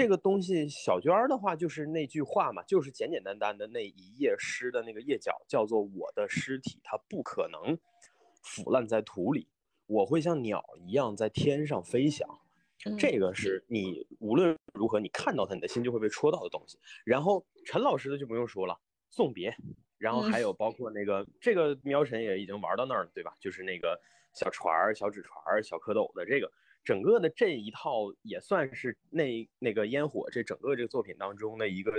D: 这个东西，小娟儿的话就是那句话嘛，就是简简单单的那一页诗的那个页角，叫做“我的尸体它不可能腐烂在土里”。我会像鸟一样在天上飞翔，这个是你无论如何你看到它，你的心就会被戳到的东西。然后陈老师的就不用说了，送别，然后还有包括那个这个喵晨也已经玩到那儿了，对吧？就是那个小船儿、小纸船儿、小蝌蚪的这个整个的这一套也算是那那个烟火这整个这个作品当中的一个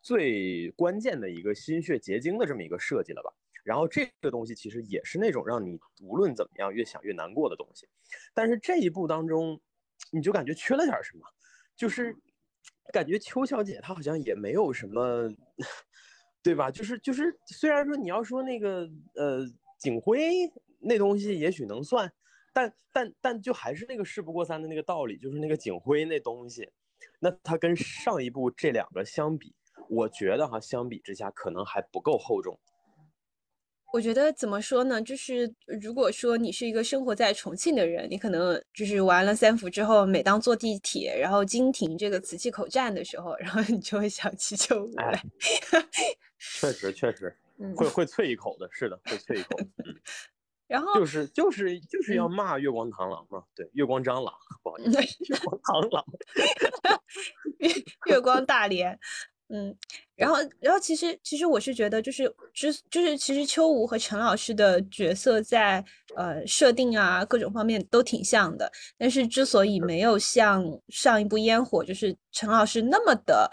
D: 最关键的一个心血结晶的这么一个设计了吧。然后这个东西其实也是那种让你无论怎么样越想越难过的东西，但是这一部当中，你就感觉缺了点什么，就是感觉邱小姐她好像也没有什么，对吧？就是就是虽然说你要说那个呃警徽那东西也许能算，但但但就还是那个事不过三的那个道理，就是那个警徽那东西，那它跟上一部这两个相比，我觉得哈相比之下可能还不够厚重。
B: 我觉得怎么说呢？就是如果说你是一个生活在重庆的人，你可能就是玩了三伏之后，每当坐地铁，然后经停这个磁器口站的时候，然后你就会想起秋武来。
D: 确实，确实会会啐一口的，是的，会啐一口。
B: 然后
D: 就是就是就是要骂月光螳螂嘛，对，月光蟑螂，不好意思，月光螳螂，
B: 月月光大连。嗯，然后，然后其实，其实我是觉得，就是之，就是其实秋吴和陈老师的角色在呃设定啊各种方面都挺像的，但是之所以没有像上一部烟火，就是陈老师那么的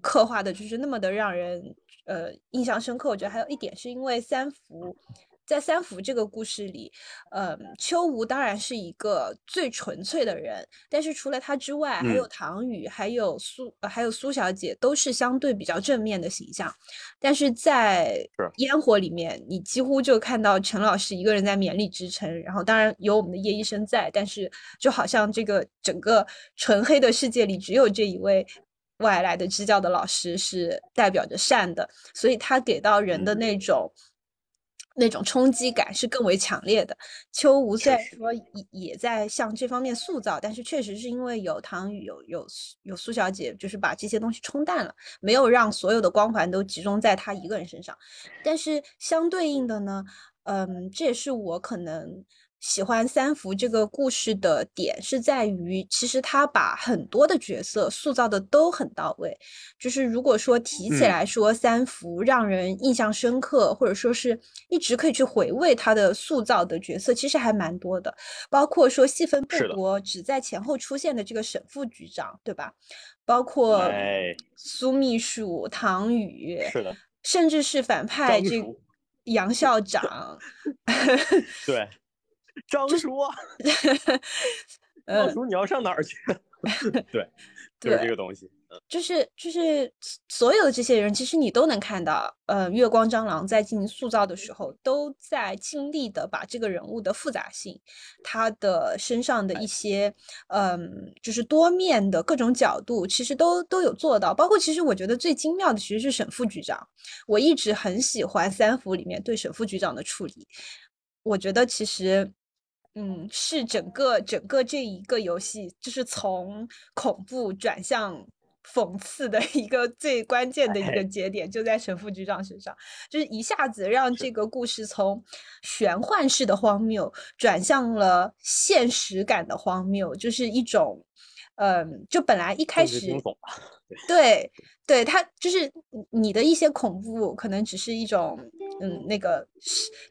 B: 刻画的，就是那么的让人呃印象深刻，我觉得还有一点是因为三伏。在三福这个故事里，呃，秋吴当然是一个最纯粹的人，但是除了他之外，还有唐雨，还有苏，还有苏小姐，都是相对比较正面的形象。但是在烟火里面，你几乎就看到陈老师一个人在勉力支撑，然后当然有我们的叶医生在，但是就好像这个整个纯黑的世界里，只有这一位外来的支教的老师是代表着善的，所以他给到人的那种。那种冲击感是更为强烈的。秋无虽然说也也在向这方面塑造，但是确实是因为有唐雨、有有有苏小姐，就是把这些东西冲淡了，没有让所有的光环都集中在他一个人身上。但是相对应的呢，嗯，这也是我可能。喜欢三福这个故事的点是在于，其实他把很多的角色塑造的都很到位。就是如果说提起来说三福让人印象深刻，或者说是一直可以去回味他的塑造的角色，其实还蛮多的。包括说戏份不多，只在前后出现的这个沈副局长，对吧？包括苏秘书唐宇，
D: 是的，
B: 甚至是反派这杨校长，
D: 对。张叔，老叔，你要上哪儿去？对，就是这个东西。
B: 就是就是所有的这些人，其实你都能看到，呃，月光蟑螂在进行塑造的时候，都在尽力的把这个人物的复杂性，他的身上的一些，嗯，就是多面的各种角度，其实都都有做到。包括其实我觉得最精妙的，其实是沈副局长。我一直很喜欢三福里面对沈副局长的处理。我觉得其实。嗯，是整个整个这一个游戏，就是从恐怖转向讽刺的一个最关键的一个节点，就在神副局长身上，就是一下子让这个故事从玄幻式的荒谬转向了现实感的荒谬，就是一种嗯，就本来一开始对对，他就是你的一些恐怖，可能只是一种嗯那个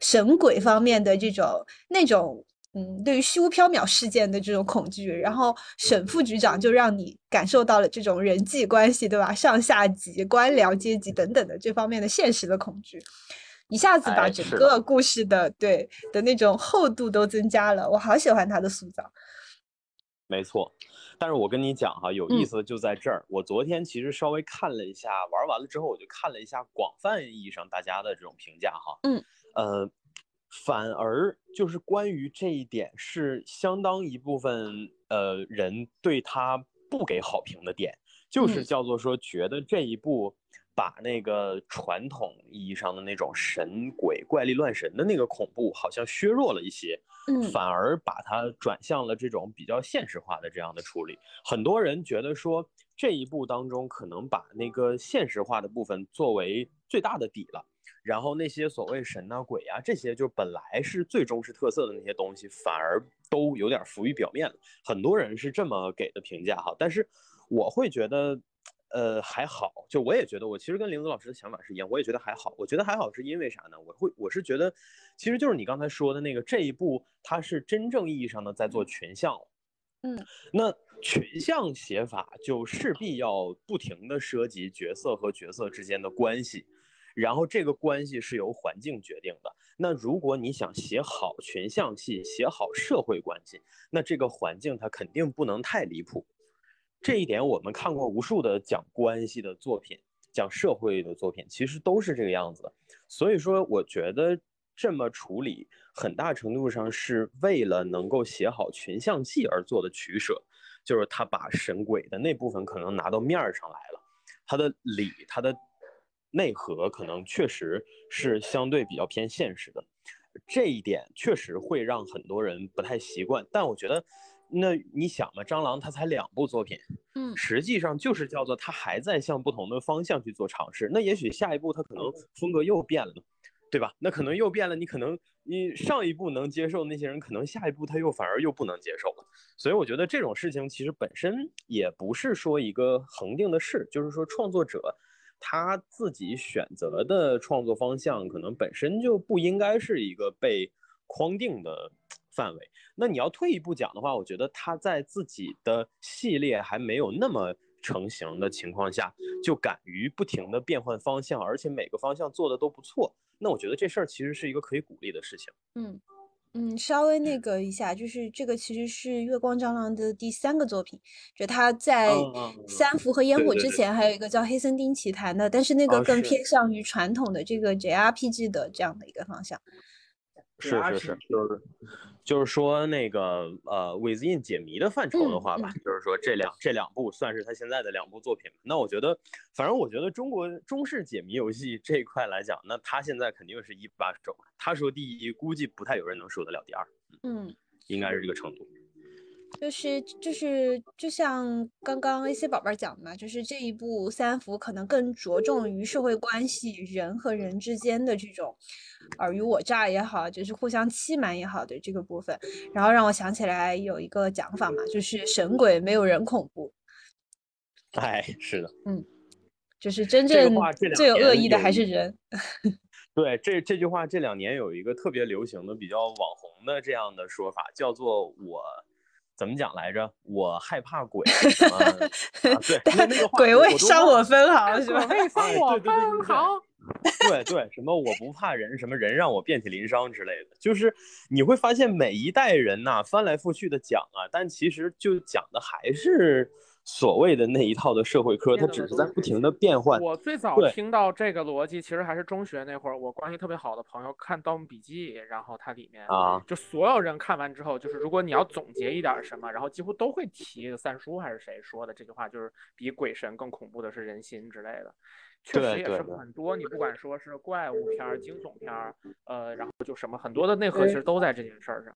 B: 神鬼方面的这种那种。嗯，对于虚无缥缈事件的这种恐惧，然后沈副局长就让你感受到了这种人际关系，对吧？上下级、官僚阶级等等的这方面的现实的恐惧，一下子把整个故事的对的那种厚度都增加了。我好喜欢他的塑造。
D: 没错，但是我跟你讲哈，有意思的就在这儿。我昨天其实稍微看了一下，玩完了之后我就看了一下广泛意义上大家的这种评价哈。
B: 嗯，
D: 呃。反而就是关于这一点，是相当一部分呃人对他不给好评的点，就是叫做说觉得这一部把那个传统意义上的那种神鬼怪力乱神的那个恐怖好像削弱了一些，
B: 嗯，
D: 反而把它转向了这种比较现实化的这样的处理。很多人觉得说这一部当中可能把那个现实化的部分作为最大的底了。然后那些所谓神呐鬼啊，这些就本来是最中式特色的那些东西，反而都有点浮于表面了。很多人是这么给的评价哈，但是我会觉得，呃，还好。就我也觉得，我其实跟林子老师的想法是一样，我也觉得还好。我觉得还好是因为啥呢？我会我是觉得，其实就是你刚才说的那个这一步，它是真正意义上的在做群像了。
B: 嗯，
D: 那群像写法就势必要不停的涉及角色和角色之间的关系。然后这个关系是由环境决定的。那如果你想写好群像戏，写好社会关系，那这个环境它肯定不能太离谱。这一点我们看过无数的讲关系的作品，讲社会的作品，其实都是这个样子的。所以说，我觉得这么处理，很大程度上是为了能够写好群像戏而做的取舍，就是他把神鬼的那部分可能拿到面儿上来了，他的理，他的。内核可能确实是相对比较偏现实的，这一点确实会让很多人不太习惯。但我觉得，那你想嘛，蟑螂它才两部作品，
B: 嗯，
D: 实际上就是叫做它还在向不同的方向去做尝试。那也许下一步它可能风格又变了呢，对吧？那可能又变了，你可能你上一步能接受那些人，可能下一步他又反而又不能接受了。所以我觉得这种事情其实本身也不是说一个恒定的事，就是说创作者。他自己选择的创作方向，可能本身就不应该是一个被框定的范围。那你要退一步讲的话，我觉得他在自己的系列还没有那么成型的情况下，就敢于不停的变换方向，而且每个方向做的都不错。那我觉得这事儿其实是一个可以鼓励的事情。
B: 嗯。嗯，稍微那个一下，就是这个其实是《月光蟑螂》的第三个作品，就他在《三伏》和《烟火》之前还有一个叫《黑森丁奇谭》的，但是那个更偏向于传统的这个 JRPG 的这样的一个方向。
D: 是是是，就是就是说那个呃，within 解谜的范畴的话吧，就是说这两这两部算是他现在的两部作品。那我觉得，反正我觉得中国中式解谜游戏这一块来讲，那他现在肯定是一把手。他说第一，估计不太有人能说得了第二。
B: 嗯，
D: 应该是这个程度。
B: 就是就是就像刚刚 AC 宝贝讲的嘛，就是这一部三伏可能更着重于社会关系，人和人之间的这种尔虞我诈也好，就是互相欺瞒也好的这个部分。然后让我想起来有一个讲法嘛，就是神鬼没有人恐怖。
D: 哎，是的，
B: 嗯，就是真正最有恶意的还是人。
D: 对，这这句话这两年有一个特别流行的、比较网红的这样的说法，叫做我。怎么讲来着？我害怕鬼。对，那那个
B: 鬼未伤我分毫是吧？
C: 鬼味伤我分毫。
D: 对对，什么我不怕人，什么人让我遍体鳞伤之类的，就是你会发现每一代人呐翻来覆去的讲啊，但其实就讲的还是。所谓的那一套的社会科，它只是在不停的变换。
C: 我最早听到这个逻辑，其实还是中学那会儿，我关系特别好的朋友看《盗墓笔记》，然后它里面
D: 啊，
C: 就所有人看完之后，就是如果你要总结一点什么，然后几乎都会提三叔还是谁说的这句话，就是比鬼神更恐怖的是人心之类的。确实也是很多，你不管说是怪物片、惊悚片，呃，然后就什么很多的内核，其实都在这件事儿上。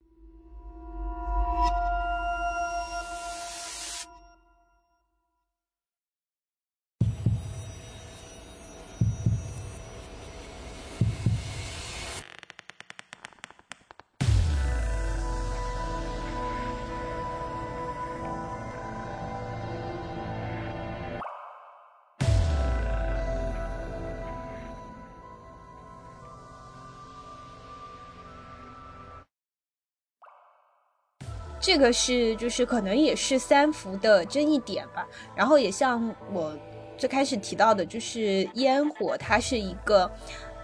B: 这个是就是可能也是三伏的争议点吧。然后也像我最开始提到的，就是烟火，它是一个。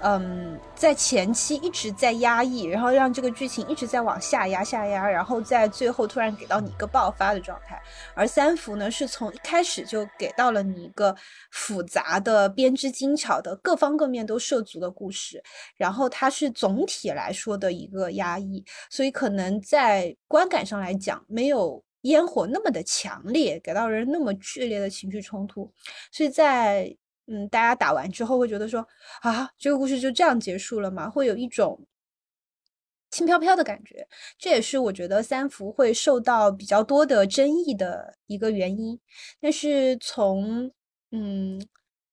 B: 嗯，在前期一直在压抑，然后让这个剧情一直在往下压、下压，然后在最后突然给到你一个爆发的状态。而三伏呢，是从一开始就给到了你一个复杂的、编织精巧的、各方各面都涉足的故事。然后它是总体来说的一个压抑，所以可能在观感上来讲，没有烟火那么的强烈，给到人那么剧烈的情绪冲突。所以在嗯，大家打完之后会觉得说啊，这个故事就这样结束了吗？会有一种轻飘飘的感觉。这也是我觉得三伏会受到比较多的争议的一个原因。但是从嗯，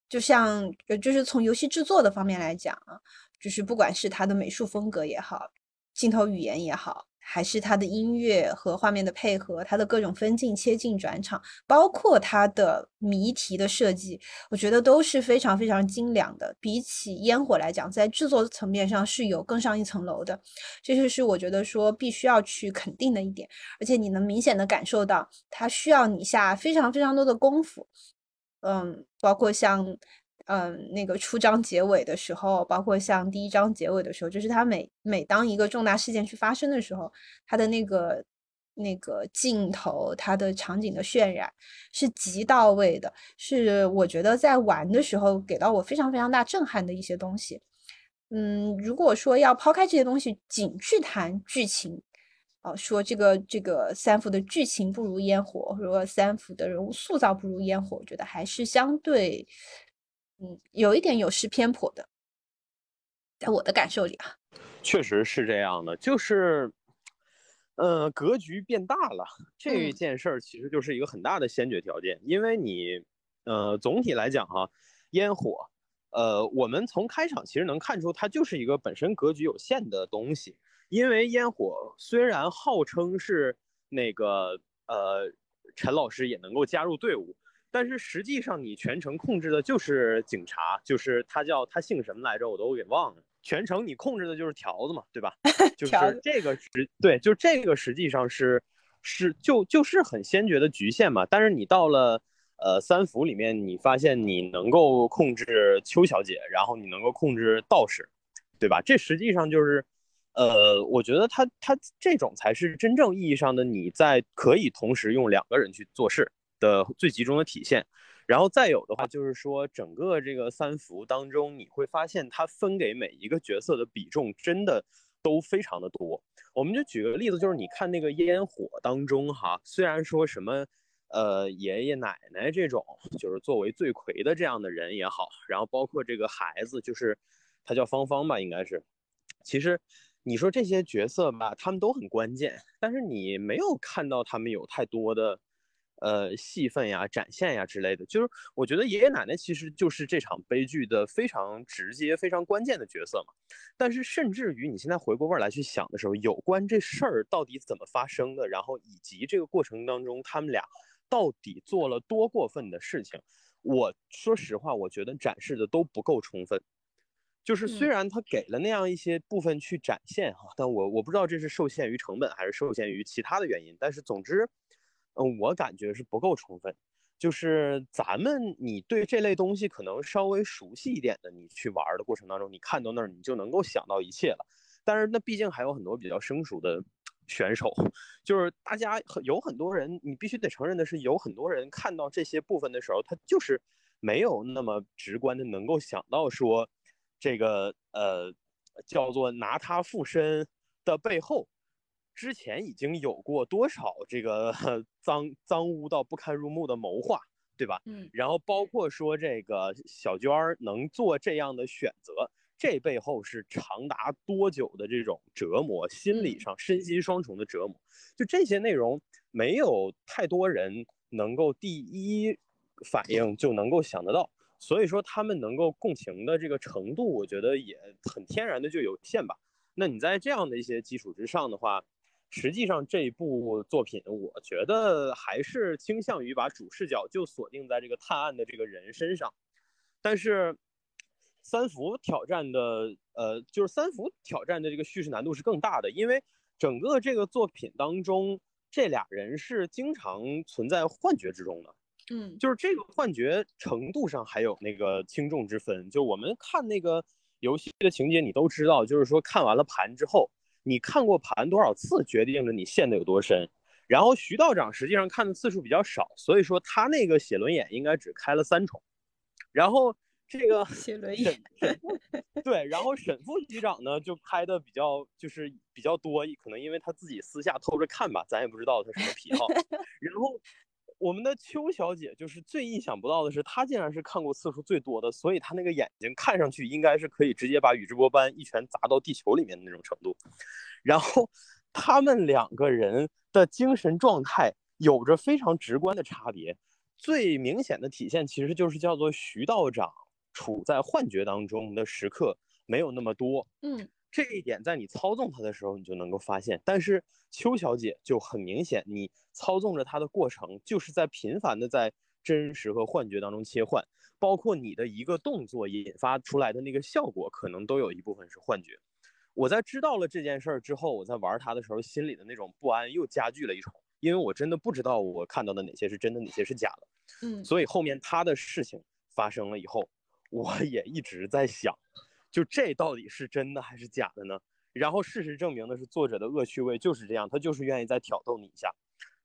B: 就像就是从游戏制作的方面来讲啊，就是不管是它的美术风格也好，镜头语言也好。还是它的音乐和画面的配合，它的各种分镜、切镜、转场，包括它的谜题的设计，我觉得都是非常非常精良的。比起烟火来讲，在制作层面上是有更上一层楼的，这就是我觉得说必须要去肯定的一点。而且你能明显的感受到，它需要你下非常非常多的功夫。嗯，包括像。嗯，那个出章结尾的时候，包括像第一章结尾的时候，就是他每每当一个重大事件去发生的时候，他的那个那个镜头，他的场景的渲染是极到位的，是我觉得在玩的时候给到我非常非常大震撼的一些东西。嗯，如果说要抛开这些东西，仅去谈剧情，啊，说这个这个三伏的剧情不如烟火，或者三伏的人物塑造不如烟火，我觉得还是相对。嗯，有一点有失偏颇的，在我的感受里啊，
D: 确实是这样的，就是，呃，格局变大了这件事儿，其实就是一个很大的先决条件。因为你，呃，总体来讲哈，烟火，呃，我们从开场其实能看出它就是一个本身格局有限的东西。因为烟火虽然号称是那个，呃，陈老师也能够加入队伍。但是实际上，你全程控制的就是警察，就是他叫他姓什么来着，我都给忘了。全程你控制的就是条子嘛，对吧？就是这个实对，就这个实际上是是就就是很先决的局限嘛。但是你到了呃三伏里面，你发现你能够控制邱小姐，然后你能够控制道士，对吧？这实际上就是呃，我觉得他他这种才是真正意义上的你在可以同时用两个人去做事。的最集中的体现，然后再有的话就是说，整个这个三伏当中，你会发现它分给每一个角色的比重真的都非常的多。我们就举个例子，就是你看那个烟火当中哈，虽然说什么呃爷爷奶奶这种，就是作为罪魁的这样的人也好，然后包括这个孩子，就是他叫芳芳吧，应该是，其实你说这些角色吧，他们都很关键，但是你没有看到他们有太多的。呃，戏份呀、展现呀之类的，就是我觉得爷爷奶奶其实就是这场悲剧的非常直接、非常关键的角色嘛。但是，甚至于你现在回过味儿来去想的时候，有关这事儿到底怎么发生的，然后以及这个过程当中他们俩到底做了多过分的事情，我说实话，我觉得展示的都不够充分。就是虽然他给了那样一些部分去展现哈，但我我不知道这是受限于成本还是受限于其他的原因，但是总之。嗯，我感觉是不够充分。就是咱们，你对这类东西可能稍微熟悉一点的，你去玩的过程当中，你看到那儿，你就能够想到一切了。但是那毕竟还有很多比较生疏的选手，就是大家有很多人，你必须得承认的是，有很多人看到这些部分的时候，他就是没有那么直观的能够想到说，这个呃叫做拿他附身的背后。之前已经有过多少这个 脏脏污到不堪入目的谋划，对吧？
B: 嗯，
D: 然后包括说这个小娟儿能做这样的选择，这背后是长达多久的这种折磨，心理上身心双重的折磨。就这些内容，没有太多人能够第一反应就能够想得到，所以说他们能够共情的这个程度，我觉得也很天然的就有限吧。那你在这样的一些基础之上的话，实际上这部作品，我觉得还是倾向于把主视角就锁定在这个探案的这个人身上。但是，三伏挑战的，呃，就是三伏挑战的这个叙事难度是更大的，因为整个这个作品当中，这俩人是经常存在幻觉之中的。
B: 嗯，
D: 就是这个幻觉程度上还有那个轻重之分。就我们看那个游戏的情节，你都知道，就是说看完了盘之后，你看过盘多少次，决定着你陷得有多深。然后徐道长实际上看的次数比较少，所以说他那个写轮眼应该只开了三重。然后这个
B: 写轮
D: 沈
B: 眼，
D: 对，然后沈副局长呢就开的比较就是比较多，可能因为他自己私下偷着看吧，咱也不知道他什么癖好。然后我们的邱小姐就是最意想不到的是，她竟然是看过次数最多的，所以她那个眼睛看上去应该是可以直接把宇智波斑一拳砸到地球里面的那种程度。然后他们两个人的精神状态有着非常直观的差别，最明显的体现其实就是叫做徐道长处在幻觉当中的时刻没有那么多。
B: 嗯
D: 这一点在你操纵它的时候，你就能够发现。但是邱小姐就很明显，你操纵着它的过程，就是在频繁的在真实和幻觉当中切换，包括你的一个动作引发出来的那个效果，可能都有一部分是幻觉。我在知道了这件事儿之后，我在玩它的时候，心里的那种不安又加剧了一重，因为我真的不知道我看到的哪些是真的，哪些是假的。
B: 嗯，
D: 所以后面他的事情发生了以后，我也一直在想，就这到底是真的还是假的呢？然后事实证明的是，作者的恶趣味就是这样，他就是愿意再挑逗你一下，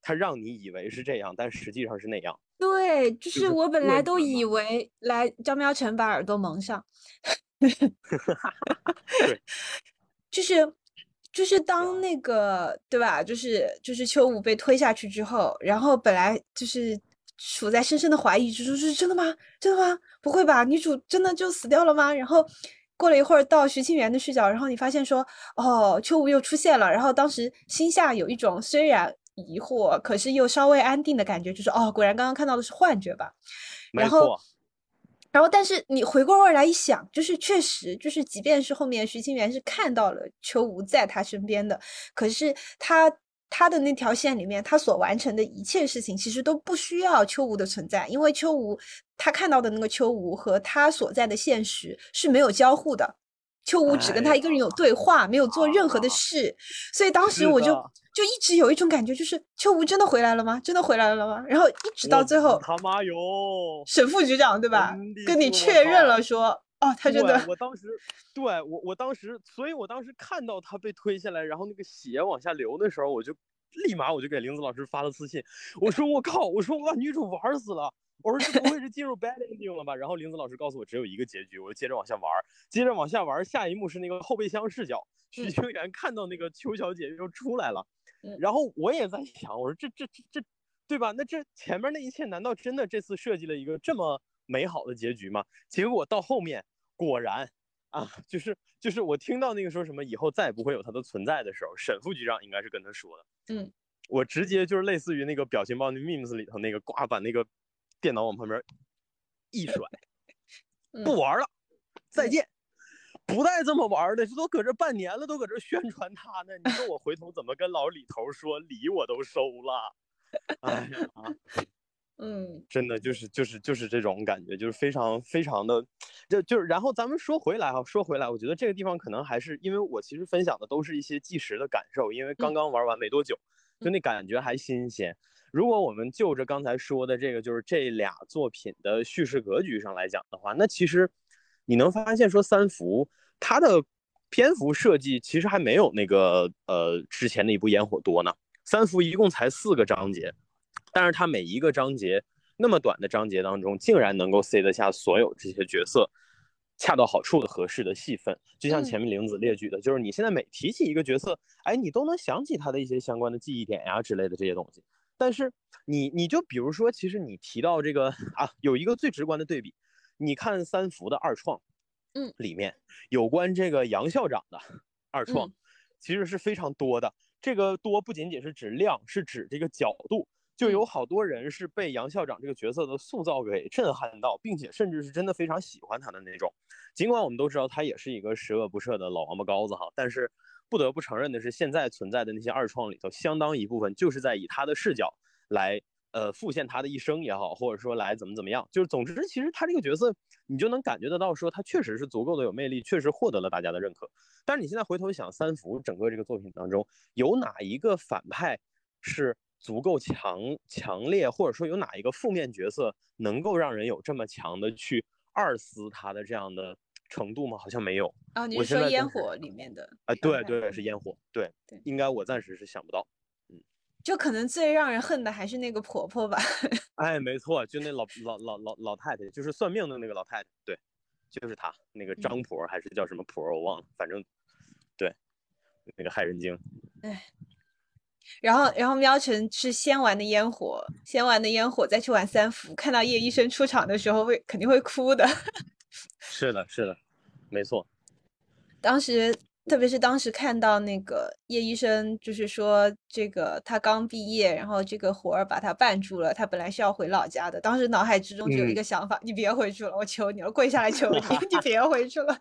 D: 他让你以为是这样，但实际上是那样。
B: 对，就
D: 就是是
B: 我本来都以为来张喵晨把耳朵蒙上，
D: 对，
B: 就是就是当那个对吧？就是就是秋武被推下去之后，然后本来就是处在深深的怀疑之中，是真的吗？真的吗？不会吧？女主真的就死掉了吗？然后过了一会儿到徐清源的视角，然后你发现说，哦，秋无又出现了，然后当时心下有一种虽然疑惑，可是又稍微安定的感觉，就是哦，果然刚刚看到的是幻觉吧？
D: 没
B: 然后
D: 错，
B: 然后，但是你回过味儿来一想，就是确实，就是即便是后面徐清源是看到了秋无在他身边的，可是他他的那条线里面，他所完成的一切事情，其实都不需要秋无的存在，因为秋无他看到的那个秋无和他所在的现实是没有交互的。秋无只跟他一个人有对话，没有做任何的事，所以当时我就就一直有一种感觉，就是秋无真的回来了吗？真的回来了吗？然后一直到最后，
D: 他妈哟，
B: 沈副局长对吧？跟你确认了说，哦，他真的，
D: 我当时，对我，我当时，所以我当时看到他被推下来，然后那个血往下流的时候，我就立马我就给玲子老师发了私信，我说我靠，我说我把女主玩死了，我说这不会是进入 bad ending 了吧？然后玲子老师告诉我只有一个结局，我就接着往下玩，接着往下玩，下一幕是那个后备箱视角，徐
B: 嗯
D: 清源看到那个邱小姐又出来了，
B: 嗯
D: 然后我也在想，我说这这这这，对吧？那这前面那一切难道真的这次设计了一个这么美好的结局嘛？结果到后面果然啊，就是就是我听到那个说什么以后再也不会有他的存在的时候，沈副局长应该是跟他说的。
B: 嗯，
D: 我直接就是类似于那个表情包那 memes 里头那个呱把那个电脑往旁边一甩，不
B: 嗯
D: 玩了，再
B: 嗯
D: 见。不带这么玩的，这都搁这半年了，都搁这宣传他呢。你说我回头怎么跟老李头说？礼我都收了。哎呀，
B: 嗯
D: 真的就是就是就是这种感觉，就是非常非常的，就就是然后咱们说回来哈，说回来，我觉得这个地方可能还是因为我其实分享的都是一些即时的感受，因为刚刚玩完没多久，就那感觉还新鲜。如果我们就着刚才说的这个，就是这俩作品的叙事格局上来讲的话，那其实你能发现说三伏它的篇幅设计其实还没有那个呃之前那一部烟火多呢。三伏一共才四个章节，但是它每一个章节那么短的章节当中，竟然能够塞得下所有这些角色恰到好处的合适的戏份。就像前面玲子列举的，就是你现在每提起一个角色，哎，你都能想起他的一些相关的记忆点呀之类的这些东西。但是你你就比如说，其实你提到这个 啊，有一个最直观的对比，你看三福的二创，
B: 嗯，
D: 里面有关这个杨校长的 二创
B: 嗯，
D: 其实是非常多的。这个多不仅仅是指量，是指这个角度。就有
B: 嗯
D: 好多人是被杨校长这个角色的塑造给震撼到，并且甚至是真的非常喜欢他的那种。尽管我们都知道他也是一个十恶不赦的老王八羔子哈，但是不得不承认的是，现在存在的那些二创里头，相当一部分就是在以他的视角来呃复现他的一生也好，或者说来怎么怎么样。就是总之，其实他这个角色你就能感觉得到，说他确实是足够的有魅力，确实获得了大家的认可。但是你现在回头想，三伏整个这个作品当中，有哪一个反派是足够强强烈，或者说有哪一个负面角色能够让人有这么强的去二撕他的这样的程度吗？好像没有。
B: 啊，你是说烟火里面的？
D: 啊，对对，是烟火，对
B: 对，
D: 应该我暂时是想不到。
B: 嗯就可能最让人恨的还是那个婆婆吧。
D: 哎，没错，就那老老老老老太太，就是算命的那个老太太，对，就是她，那个
B: 嗯
D: 张婆还是叫什么婆，我忘了，反正对，那个害人精。
B: 然后，然后喵晨是先玩的烟火，先玩的烟火，再去玩三伏。看到叶医生出场的时候会肯定会哭的。
D: 是的，是的，没错。
B: 当时，特别是当时看到那个叶医生，就是说这个他刚毕业，然后这个活儿把他绊住了，他本来是要回老家的。当时脑海之中只有一
D: 嗯
B: 个想法：你别回去了，我求你了，跪下来求你，你别回去了。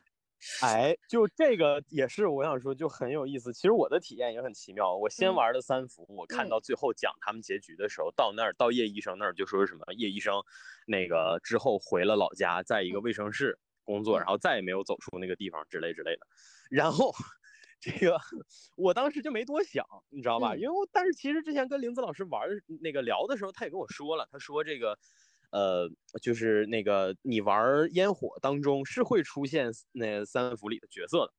D: 哎，就这个也是我想说，就很有意思。其实我的体验也很奇妙。我先
B: 嗯
D: 玩的三伏，我看
B: 嗯
D: 到最后讲他们结局的时候，到那儿到叶医生那儿就说什么叶医生，那个之后回了老家，在一个卫生室工作，
B: 嗯
D: 然后再也没有走出那个地方之类之类的。然后这个我当时就没多想，你知道吧？
B: 嗯
D: 因为但是其实之前跟林子老师玩儿那个聊的时候，他也跟我说了，他说这个。呃，就是那个你玩儿烟火当中是会出现那三伏里的角色的，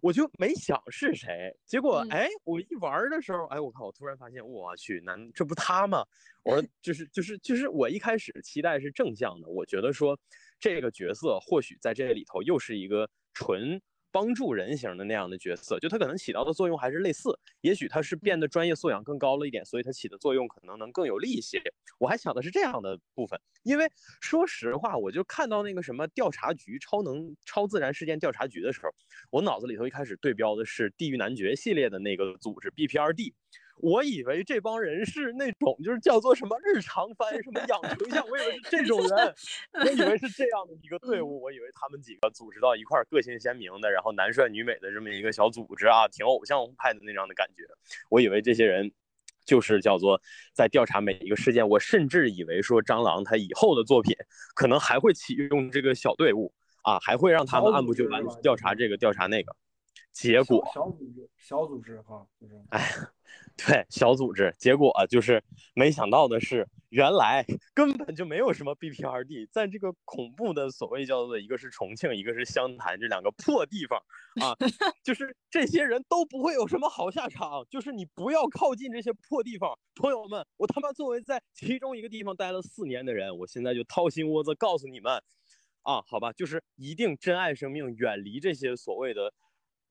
D: 我就没想是谁，结果
B: 嗯
D: 哎，我一玩儿的时候，哎，我靠，我突然发现，我去，难这不他吗？我说就是就是就是我一开始期待是正向的，我觉得说这个角色或许在这里头又是一个纯帮助人型的那样的角色，就他可能起到的作用还是类似，也许他是变得专业素养更高了一点，所以他起的作用可能能更有力一些。我还想的是这样的部分，因为说实话，我就看到那个什么调查局超能超自然事件调查局的时候，我脑子里头一开始对标的是《地狱男爵》系列的那个组织 BPRD。我以为这帮人是那种就是叫做什么日常番，什么养成像，我以为是这种人，我以为是这样的一个队伍，我以为他们几个组织到一块儿，个性鲜明的，然后男帅女美的这么一个小组织啊，挺偶像派的那样的感觉。我以为这些人就是叫做在调查每一个事件，我甚至以为说张狼他以后的作品可能还会启用这个小队伍啊，还会让他们按部就班调查这个调查那个。结果
A: 小小组织，小组织哈，就是
D: 哎，对，小组织，结果啊就是没想到的是，原来根本就没有什么 BPRD，在这个恐怖的所谓叫做一个是重庆，一个是湘潭这两个破地方啊，就是这些人都不会有什么好下场，就是你不要靠近这些破地方，朋友们，我他妈作为在其中一个地方待了四年的人，我现在就掏心窝子告诉你们，啊，好吧，就是一定珍爱生命，远离这些所谓的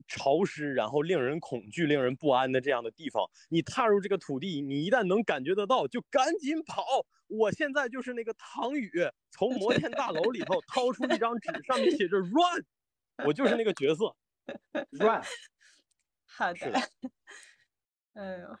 D: 潮湿，然后令人恐惧、令人不安的这样的地方。你踏入这个土地，你一旦能感觉得到，就赶紧跑。我现在就是那个唐宇，从摩天大楼里头掏出一张纸，上面写着 “run”，我就是那个角色。
A: run，
B: 好的。哎呦，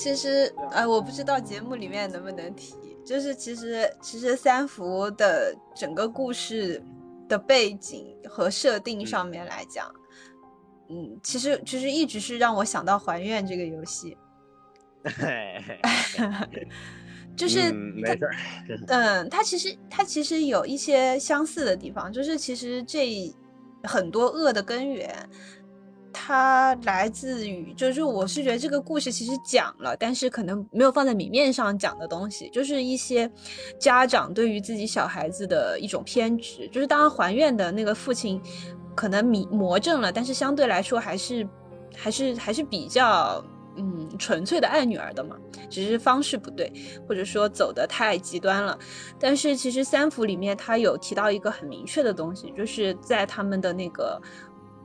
B: 其实，呃，我不知道节目里面能不能提，就是其实其实三伏的整个故事的背景和设定上面来讲，嗯，其实其实一直是让我想到还愿这个游戏，就是
D: 嗯，没事儿。
B: 嗯，它其实它其实有一些相似的地方，就是其实这很多恶的根源，它来自于，就是我是觉得这个故事其实讲了，但是可能没有放在明面上讲的东西，就是一些家长对于自己小孩子的一种偏执，就是当然还愿的那个父亲可能迷魔怔了，但是相对来说还是还是还是比较。嗯，纯粹的爱女儿的嘛，只是方式不对，或者说走的太极端了。但是其实三伏里面他有提到一个很明确的东西，就是在他们的那个。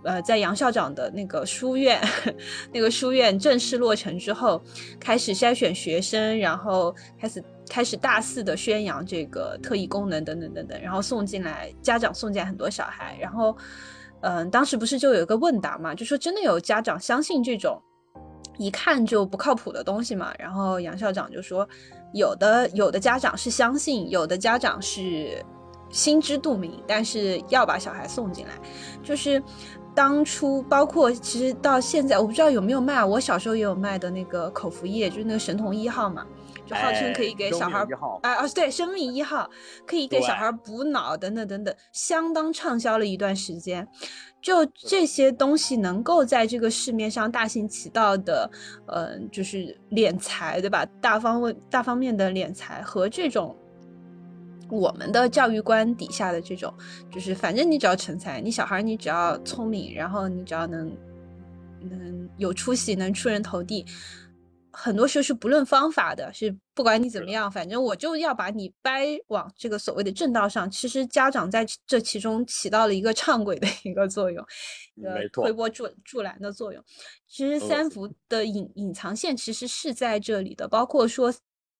B: 呃，在杨校长的那个书院，那个书院正式落成之后，开始筛选学生，然后开始开始大肆的宣扬这个特异功能等等等等，然后送进来家长送进来很多小孩，然后，嗯、当时不是就有一个问答嘛，就说真的有家长相信这种一看就不靠谱的东西嘛？然后杨校长就说，有的有的家长是相信，有的家长是心知肚明，但是要把小孩送进来，就是当初包括其实到现在，我不知道有没有卖，我小时候也有卖的那个口服液，就是那个神童一号嘛。就号称可以给小孩哎啊对，生命一号可以给小孩补脑等等等等，相当畅销了一段时间。就这些东西能够在这个市面上大行其道的，嗯，就是敛财，对吧？大方位大方面的敛财和这种我们的教育观底下的这种，就是反正你只要成才，你小孩你只要聪明，然后你只要能能有出息，能出人头地。很多时候是不论方法的，是不管你怎么样，反正我就要把你掰往这个所谓的正道上。其实家长在这其中起到了一个唱轨的一个作用，呃，推波助助澜的作用。其实三伏的隐隐藏线其实是在这里的，包括说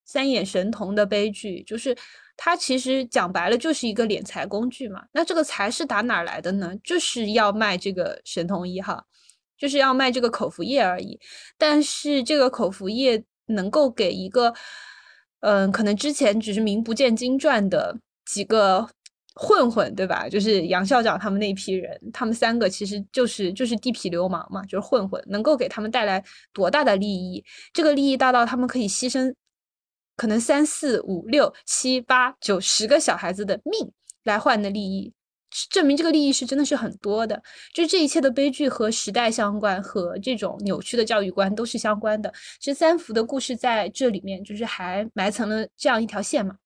B: 三眼神童的悲剧，就是它其实讲白了就是一个敛财工具嘛。那这个财是打哪来的呢？就是要卖这个神童一号。就是要卖这个口服液而已，但是这个口服液能够给一个，嗯，可能之前只是名不见经传的几个混混，对吧？就是杨校长他们那批人，他们三个其实就是就是地痞流氓嘛，就是混混，能够给他们带来多大的利益？这个利益大到他们可以牺牲可能三四五六七八九十个小孩子的命来换的利益。证明这个利益是真的是很多的，就这一切的悲剧和时代相关，和这种扭曲的教育观都是相关的。其实三福的故事在这里面就是还埋藏了这样一条线嘛，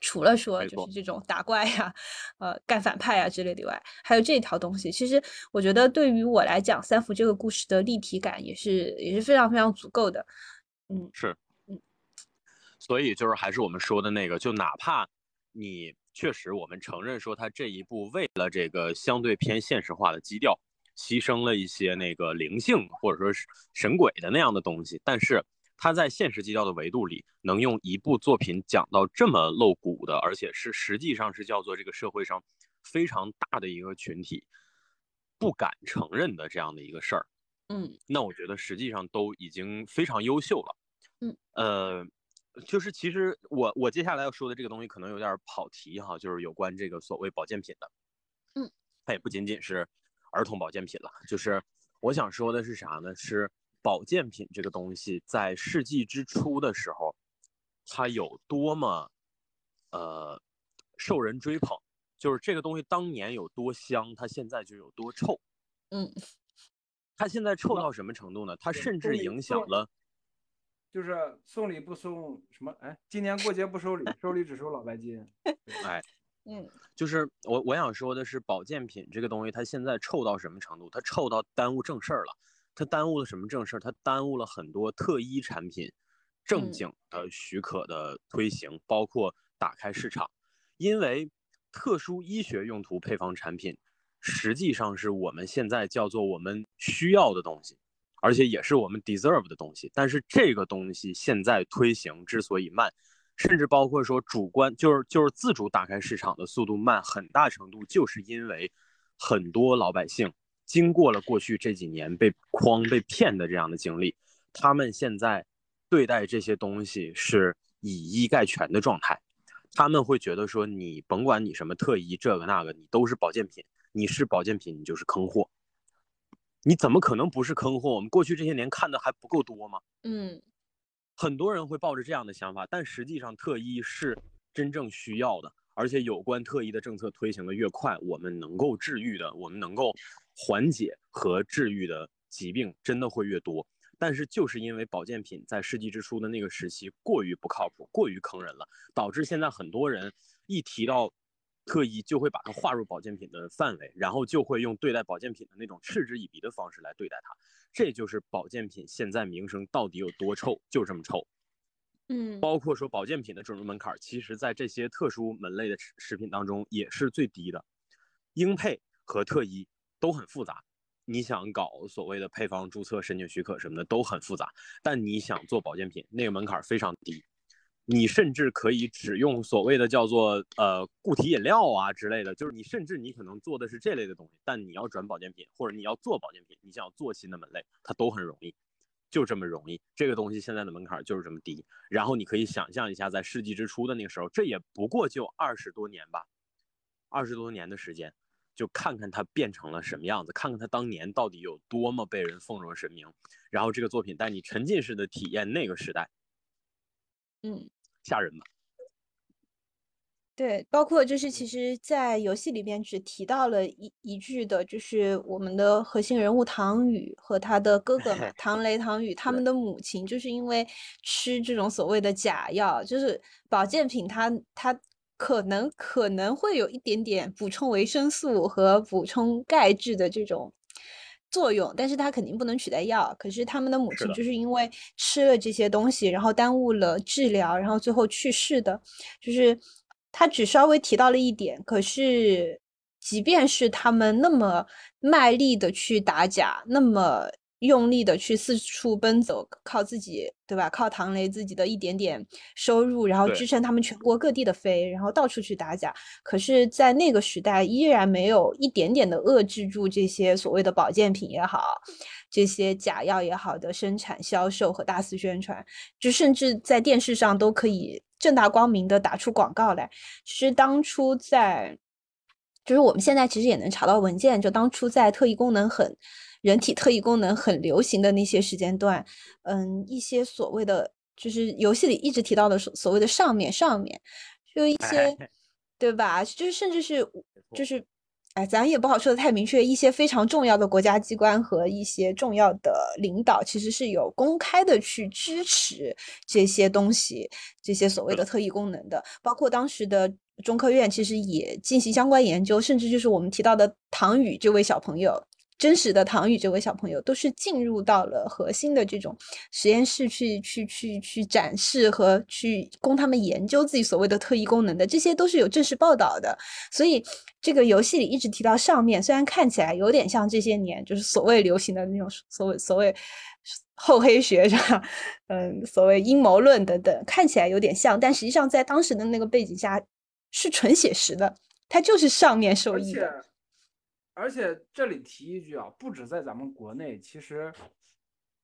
B: 除了说就是这种打怪呀、呃干反派呀之类的以外，还有这一条东西。其实我觉得对于我来讲，三福这个故事的立体感也是也是非常非常足够的。嗯，
D: 是，嗯，所以就是还是我们说的那个，就哪怕你。确实，我们承认说他这一步为了这个相对偏现实化的基调，牺牲了一些那个灵性或者说是神鬼的那样的东西。但是他在现实基调的维度里，能用一部作品讲到这么露骨的，而且是实际上是叫做这个社会上非常大的一个群体不敢承认的这样的一个事儿，
B: 嗯，
D: 那我觉得实际上都已经非常优秀了，
B: 嗯，
D: 呃。就是其实我我接下来要说的这个东西可能有点跑题哈，就是有关这个所谓保健品的，
B: 嗯，
D: 它也不仅仅是儿童保健品了，就是我想说的是啥呢？是保健品这个东西在世纪之初的时候，它有多么呃受人追捧，就是这个东西当年有多香，它现在就有多臭，
B: 嗯，
D: 它现在臭到什么程度呢？它甚至影响了。
A: 就是送礼不送什么？哎，今年过节不收礼，收礼只收老白金。
D: 哎，
B: 嗯，
D: 就是我我想说的是，保健品这个东西，它现在臭到什么程度？它臭到耽误正事儿了。它耽误了什么正事儿？它耽误了很多特医产品正经的许可的推行，包括打开市场。因为特殊医学用途配方产品，实际上是我们现在叫做我们需要的东西。而且也是我们 deserve 的东西，但是这个东西现在推行之所以慢，甚至包括说主观就是就是自主打开市场的速度慢，很大程度就是因为很多老百姓经过了过去这几年被诓被骗的这样的经历，他们现在对待这些东西是以一概全的状态，他们会觉得说你甭管你什么特医这个那个，你都是保健品，你是保健品你就是坑货。你怎么可能不是坑货？我们过去这些年看的还不够多吗？
B: 嗯，
D: 很多人会抱着这样的想法，但实际上特一是真正需要的，而且有关特医的政策推行的越快，我们能够治愈的，我们能够缓解和治愈的疾病真的会越多。但是就是因为保健品在世纪之初的那个时期过于不靠谱，过于坑人了，导致现在很多人一提到。特医就会把它划入保健品的范围，然后就会用对待保健品的那种嗤之以鼻的方式来对待它。这就是保健品现在名声到底有多臭，就这么臭。
B: 嗯，
D: 包括说保健品的准入门槛，其实在这些特殊门类的食食品当中也是最低的。英配和特医都很复杂，你想搞所谓的配方注册、申请许可什么的都很复杂，但你想做保健品，那个门槛非常低。你甚至可以只用所谓的叫做呃固体饮料啊之类的，就是你甚至你可能做的是这类的东西，但你要转保健品或者你要做保健品，你想要做新的门类，它都很容易，就这么容易。这个东西现在的门槛就是这么低。然后你可以想象一下，在世纪之初的那个时候，这也不过就二十多年吧，二十多年的时间，就看看它变成了什么样子，看看它当年到底有多么被人奉若神明，然后这个作品带你沉浸式的体验那个时代，
B: 嗯，
D: 吓人吧？
B: 对，包括就是其实，在游戏里边只提到了一一句的，就是我们的核心人物唐禹和他的哥哥嘛，唐雷、唐禹，他们的母亲就是因为吃这种所谓的假药，就是保健品它，它可能可能会有一点点补充维生素和补充钙质的这种作用，但是它肯定不能取代药。可是他们的母亲就是因为吃了这些东西，然后耽误了治疗，然后最后去世的，就是。他只稍微提到了一点，可是，即便是他们那么卖力的去打假，那么用力的去四处奔走，靠自己，对吧？靠唐雷自己的一点点收入，然后支撑他们全国各地的飞，然后到处去打假。可是，在那个时代，依然没有一点点的遏制住这些所谓的保健品也好，这些假药也好的生产、销售和大肆宣传，就甚至在电视上都可以。正大光明的打出广告来，其实当初在，就是我们现在其实也能查到文件，就当初在特异功能很，人体特异功能很流行的那些时间段，嗯，一些所谓的就是游戏里一直提到的所所谓的上面上面，就一些，对吧？就是甚至是就是。哎，咱也不好说的太明确。一些非常重要的国家机关和一些重要的领导，其实是有公开的去支持这些东西，这些所谓的特异功能的。包括当时的中科院，其实也进行相关研究，甚至就是我们提到的唐宇这位小朋友。真实的唐宇这位小朋友都是进入到了核心的这种实验室去去去去展示和去供他们研究自己所谓的特异功能的，这些都是有正式报道的。所以这个游戏里一直提到上面，虽然看起来有点像这些年就是所谓流行的那种所谓所谓厚黑学是吧？嗯，所谓阴谋论等等，看起来有点像，但实际上在当时的那个背景下是纯写实的，它就是上面受益的。
A: 而且这里提一句啊，不止在咱们国内，其实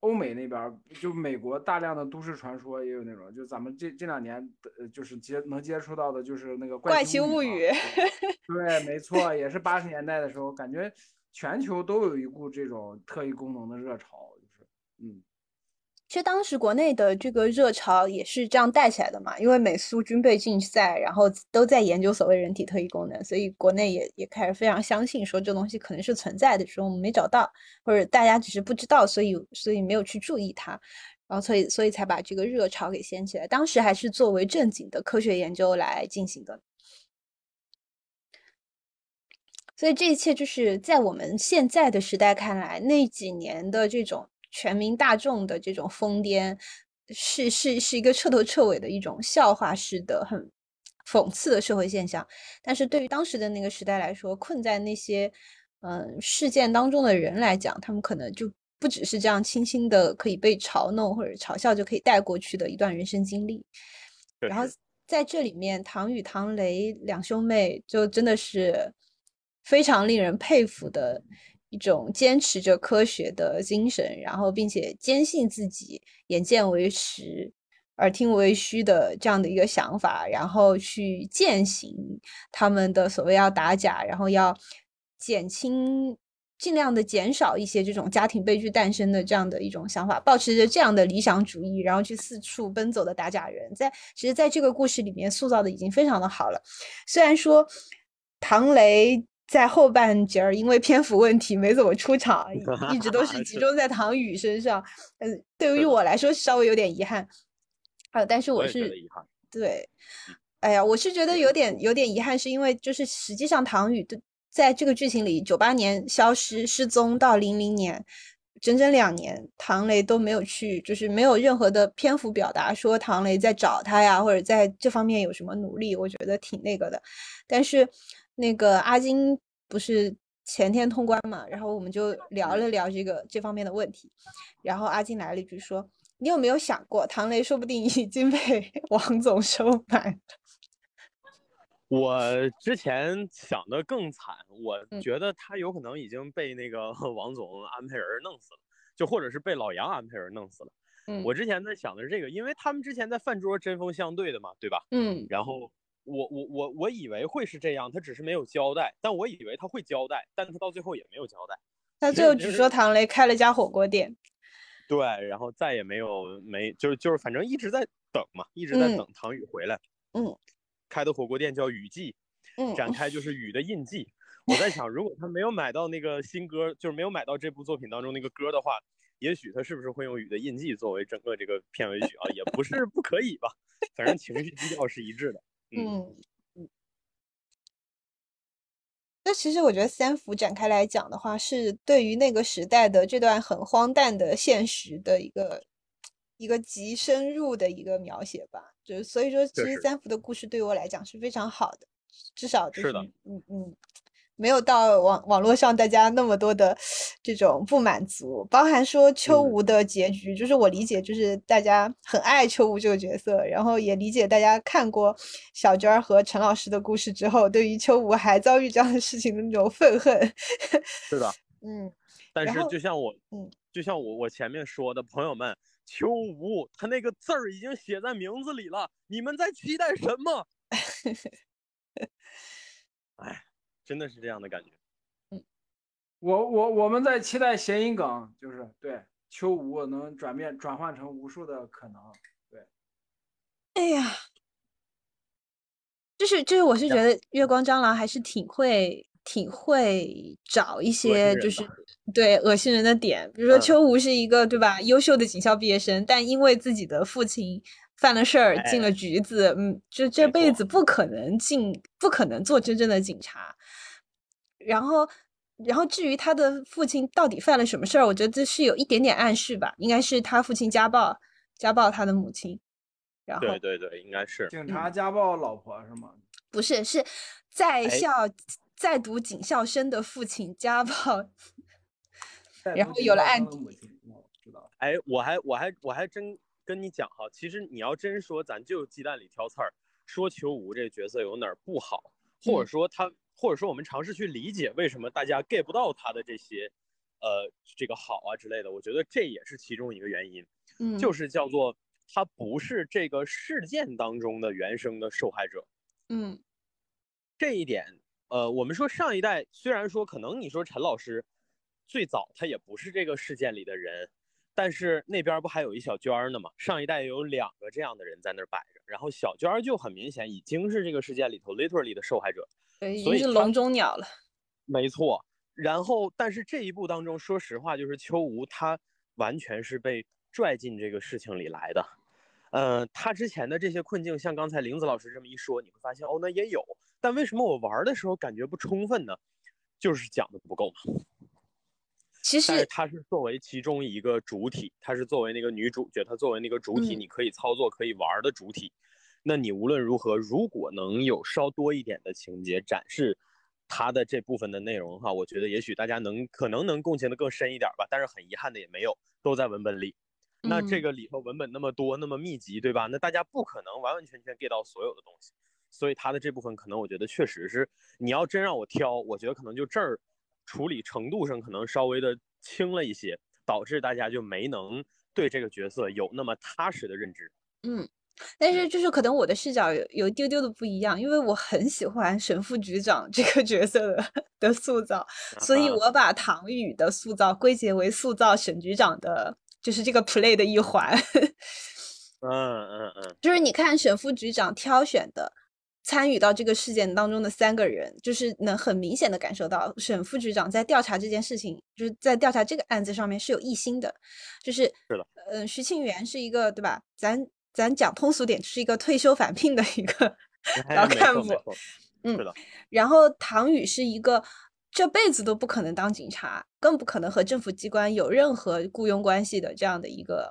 A: 欧美那边就美国大量的都市传说也有那种，就咱们这这两年呃，就是接能接触到的，就是那个怪奇物语。对，没错，也是八十年代的时候，感觉全球都有一股这种特异功能的热潮，就是嗯。
B: 其实当时国内的这个热潮也是这样带起来的嘛，因为美苏军备竞赛，然后都在研究所谓人体特异功能，所以国内也也开始非常相信说这东西可能是存在的，说我们没找到，或者大家只是不知道，所以所以没有去注意它，然后所以所以才把这个热潮给掀起来。当时还是作为正经的科学研究来进行的，所以这一切就是在我们现在的时代看来，那几年的这种。全民大众的这种疯癫，是是是一个彻头彻尾的一种笑话式的、很讽刺的社会现象。但是对于当时的那个时代来说，困在那些嗯事件当中的人来讲，他们可能就不只是这样轻轻的可以被嘲弄或者嘲笑就可以带过去的一段人生经历。然后在这里面，唐雨唐雷两兄妹就真的是非常令人佩服的。一种坚持着科学的精神，然后并且坚信自己眼见为实、耳听为虚的这样的一个想法，然后去践行他们的所谓要打假，然后要减轻、尽量的减少一些这种家庭悲剧诞生的这样的一种想法，保持着这样的理想主义，然后去四处奔走的打假人，在其实在这个故事里面塑造的已经非常的好了。虽然说唐雷。在后半截儿，因为篇幅问题没怎么出场，一直都是 集中在唐宇身上。嗯，对于我来说稍微有点遗憾。啊，但是我是对，哎呀，我是觉得有点有点遗憾，是因为就是实际上唐宇的在这个剧情里，九八年消失失踪到零零年，整整两年，唐雷都没有去，就是没有任何的篇幅表达说唐雷在找他呀，或者在这方面有什么努力，我觉得挺那个的。但是。那个阿金不是前天通关嘛，然后我们就聊了聊这个这方面的问题，然后阿金来了一句说：“你有没有想过，唐雷说不定已经被 王总收买？”
D: 我之前想的更惨，我觉得他有可能已经被那个 王总安排人弄死了，就或者是被老杨安排人弄死了。我之前在想的是这个，因为他们之前在饭桌针锋相对的嘛，对吧？
B: 嗯，
D: 然后。我我我我以为会是这样，他只是没有交代，但我以为他会交代，但他到最后也没有交代。
B: 他最后只说唐雷开了家火锅店。
D: 对，然后再也没有没就是就是反正一直在等嘛，一直在等唐雨回来。
B: 嗯，
D: 开的火锅店叫雨季，
B: 嗯，
D: 展开就是雨的印记。我在想，如果他没有买到那个新歌，就是没有买到这部作品当中那个歌的话，也许他是不是会用《雨的印记》作为整个这个片尾曲啊？也不是不可以吧，反正情绪基调是一致的。
B: 嗯嗯。那其实我觉得三幅展开来讲的话，是对于那个时代的这段很荒诞的现实的一个一个极深入的一个描写吧。就是所以说，其实三幅的故事对于我来讲是非常好的，至少就是嗯嗯。没有到网网络上大家那么多的这种不满足，包含说秋吴的结局，就是我理解，就是大家很爱秋吴这个角色，然后也理解大家看过小娟儿和陈老师的故事之后，对于秋吴还遭遇这样的事情的那种愤恨。
D: 是的，
B: 嗯。
D: 但是就像我，
B: 嗯，
D: 就像我我前面说的，朋友们，秋吴他那个字儿已经写在名字里了，你们在期待什么？哎。真的是这样的感觉，
B: 嗯，
A: 我我我们在期待谐音梗，就是对秋无能转变转换成无数的可能，对。
B: 哎呀，就是就是，我是觉得月光蟑螂还是挺会挺会找一些就是对恶心人的点，比如说秋无是一个对吧优秀的警校毕业生，但因为自己的父亲犯了事儿进了局子，嗯，就这辈子不可能进不可能做真正的警察。然后，然后至于他的父亲到底犯了什么事儿，我觉得这是有一点点暗示吧，应该是他父亲家暴，家暴他的母亲。然后，
D: 对对对，应该是
A: 警察家暴老婆是吗？
B: 不是，是在校在读警校生的父亲家暴，然后有了案底。
A: 知道。
D: 哎，我还我还我还真跟你讲哈，其实你要真说，咱就鸡蛋里挑刺儿，说裘吴这角色有哪儿不好，或者说他。或者说，我们尝试去理解为什么大家 get 不到他的这些，呃，这个好啊之类的。我觉得这也是其中一个原因，
B: 嗯，
D: 就是叫做他不是这个事件当中的原生的受害者，
B: 嗯，
D: 这一点，呃，我们说上一代虽然说可能你说陈老师最早他也不是这个事件里的人，但是那边不还有一小娟儿呢吗？上一代有两个这样的人在那儿摆着，然后小娟儿就很明显已经是这个事件里头 literally 的受害者。
B: 已经是笼中鸟了，
D: 没错。然后，但是这一步当中，说实话，就是秋吴他完全是被拽进这个事情里来的。呃，他之前的这些困境，像刚才玲子老师这么一说，你会发现哦，那也有。但为什么我玩的时候感觉不充分呢？就是讲的不够嘛。
B: 其实，
D: 但是它是作为其中一个主体，它是作为那个女主角，它作为那个主体，你可以操作、可以玩的主体。那你无论如何，如果能有稍多一点的情节展示，他的这部分的内容的话，我觉得也许大家能可能能共情的更深一点吧。但是很遗憾的也没有，都在文本里。那这个里头文本那么多，那么密集，对吧？那大家不可能完完全全 get 到所有的东西。所以他的这部分可能我觉得确实是，你要真让我挑，我觉得可能就这儿处理程度上可能稍微的轻了一些，导致大家就没能对这个角色有那么踏实的认知。
B: 嗯。但是就是可能我的视角有有一丢丢的不一样，因为我很喜欢沈副局长这个角色的的塑造，所以我把唐宇的塑造归结为塑造沈局长的，就是这个 play 的一环。
D: 嗯嗯嗯，
B: 就是你看沈副局长挑选的参与到这个事件当中的三个人，就是能很明显的感受到沈副局长在调查这件事情，就是在调查这个案子上面是有异心的，就是
D: 是的，
B: 嗯，徐庆元是一个对吧？咱。咱讲通俗点，是一个退休返聘的一个老干部，嗯，然后唐宇是一个这辈子都不可能当警察，更不可能和政府机关有任何雇佣关系的这样的一个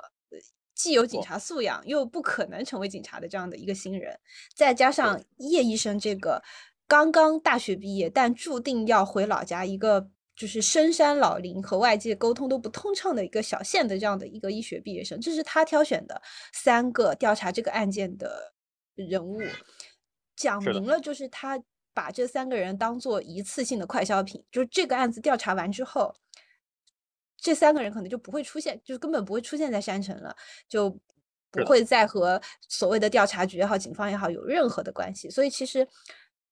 B: 既有警察素养又不可能成为警察的这样的一个新人，再加上叶医生这个刚刚大学毕业但注定要回老家一个。就是深山老林和外界沟通都不通畅的一个小县的这样的一个医学毕业生，这是他挑选的三个调查这个案件的人物，讲明了就是他把这三个人当做一次性的快消品，就是这个案子调查完之后，这三个人可能就不会出现，就是根本不会出现在山城了，就。不会再和所谓的调查局也好、警方也好有任何的关系。所以其实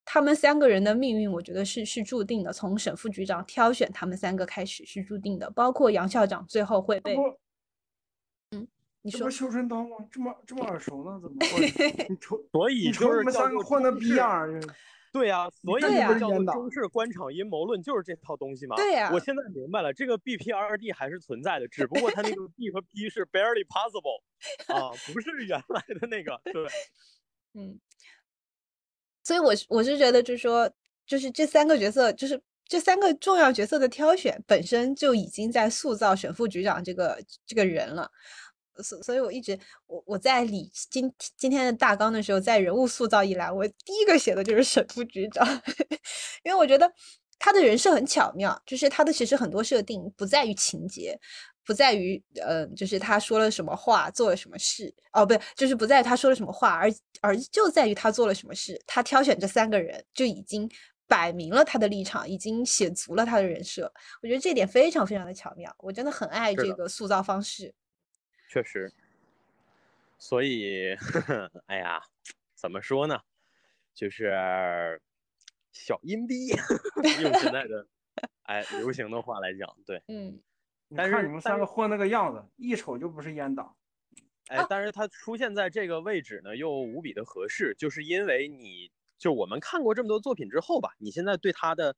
B: 他们三个人的命运，我觉得是是注定的。从沈副局长挑选他们三个开始是注定的，包括杨校长最后会被。嗯，你说
A: 修春刀吗？这么这么耳熟呢？怎么？你瞅，
D: 所以
A: 瞅你们三个混的逼样。
D: 对呀，所以
B: 这
D: 叫做中式官场阴谋论，就是这套东西嘛。
B: 对呀，
D: 我现在明白了，这个 B P R D 还是存在的，只不过它那个 B 和 P 是 barely possible 啊，不是原来的那个。对，
B: 嗯，所以我是我是觉得，就是说，就是这三个角色，就是这三个重要角色的挑选，本身就已经在塑造沈副局长这个这个人了。所所以，我一直我我在理今今天的大纲的时候，在人物塑造一栏，我第一个写的就是沈副局长，因为我觉得他的人设很巧妙，就是他的其实很多设定不在于情节，不在于呃，就是他说了什么话，做了什么事，哦，不对，就是不在于他说了什么话，而而就在于他做了什么事。他挑选这三个人，就已经摆明了他的立场，已经写足了他的人设。我觉得这点非常非常的巧妙，我真的很爱这个塑造方式。
D: 确实，所以，哎呀，怎么说呢？就是小阴逼，用现在的哎流行的话来讲，对，
B: 嗯。
A: 但是你们三个混那个样子，一瞅就不是阉党。
D: 哎，但是他出现在这个位置呢，又无比的合适，就是因为你就我们看过这么多作品之后吧，你现在对他的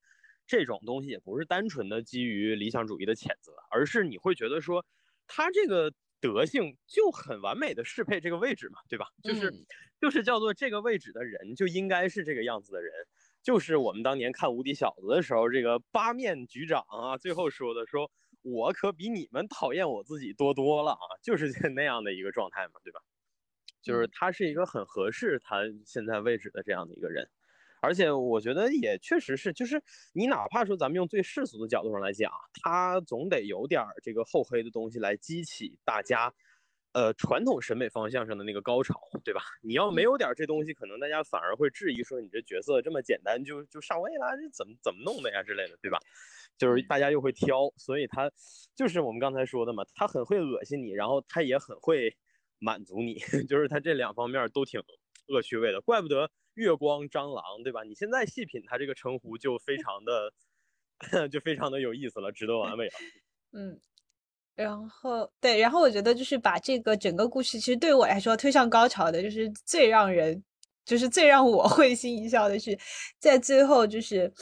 D: 这种东西也不是单纯的基于理想主义的谴责，而是你会觉得说他这个。德性就很完美的适配这个位置嘛，对吧？就是就是叫做这个位置的人就应该是这个样子的人，就是我们当年看《无敌小子》的时候，这个八面局长啊，最后说的说，我可比你们讨厌我自己多多了啊，就是 那样的一个状态嘛，对吧？就是他是一个很合适他现在位置的这样的一个人。而且我觉得也确实是，就是你哪怕说咱们用最世俗的角度上来讲，他总得有点这个厚黑的东西来激起大家，呃，传统审美方向上的那个高潮，对吧？你要没有点这东西，可能大家反而会质疑说你这角色这么简单就就上位了，这怎么怎么弄的呀之类的，对吧？就是大家又会挑，所以他就是我们刚才说的嘛，他很会恶心你，然后他也很会满足你，就是他这两方面都挺恶趣味的，怪不得。月光蟑螂，对吧？你现在细品它这个称呼就非常的，就非常的有意思了，值得玩味了。
B: 嗯，然后对，然后我觉得就是把这个整个故事，其实对我来说推上高潮的，就是最让人，就是最让我会心一笑的是，在最后就是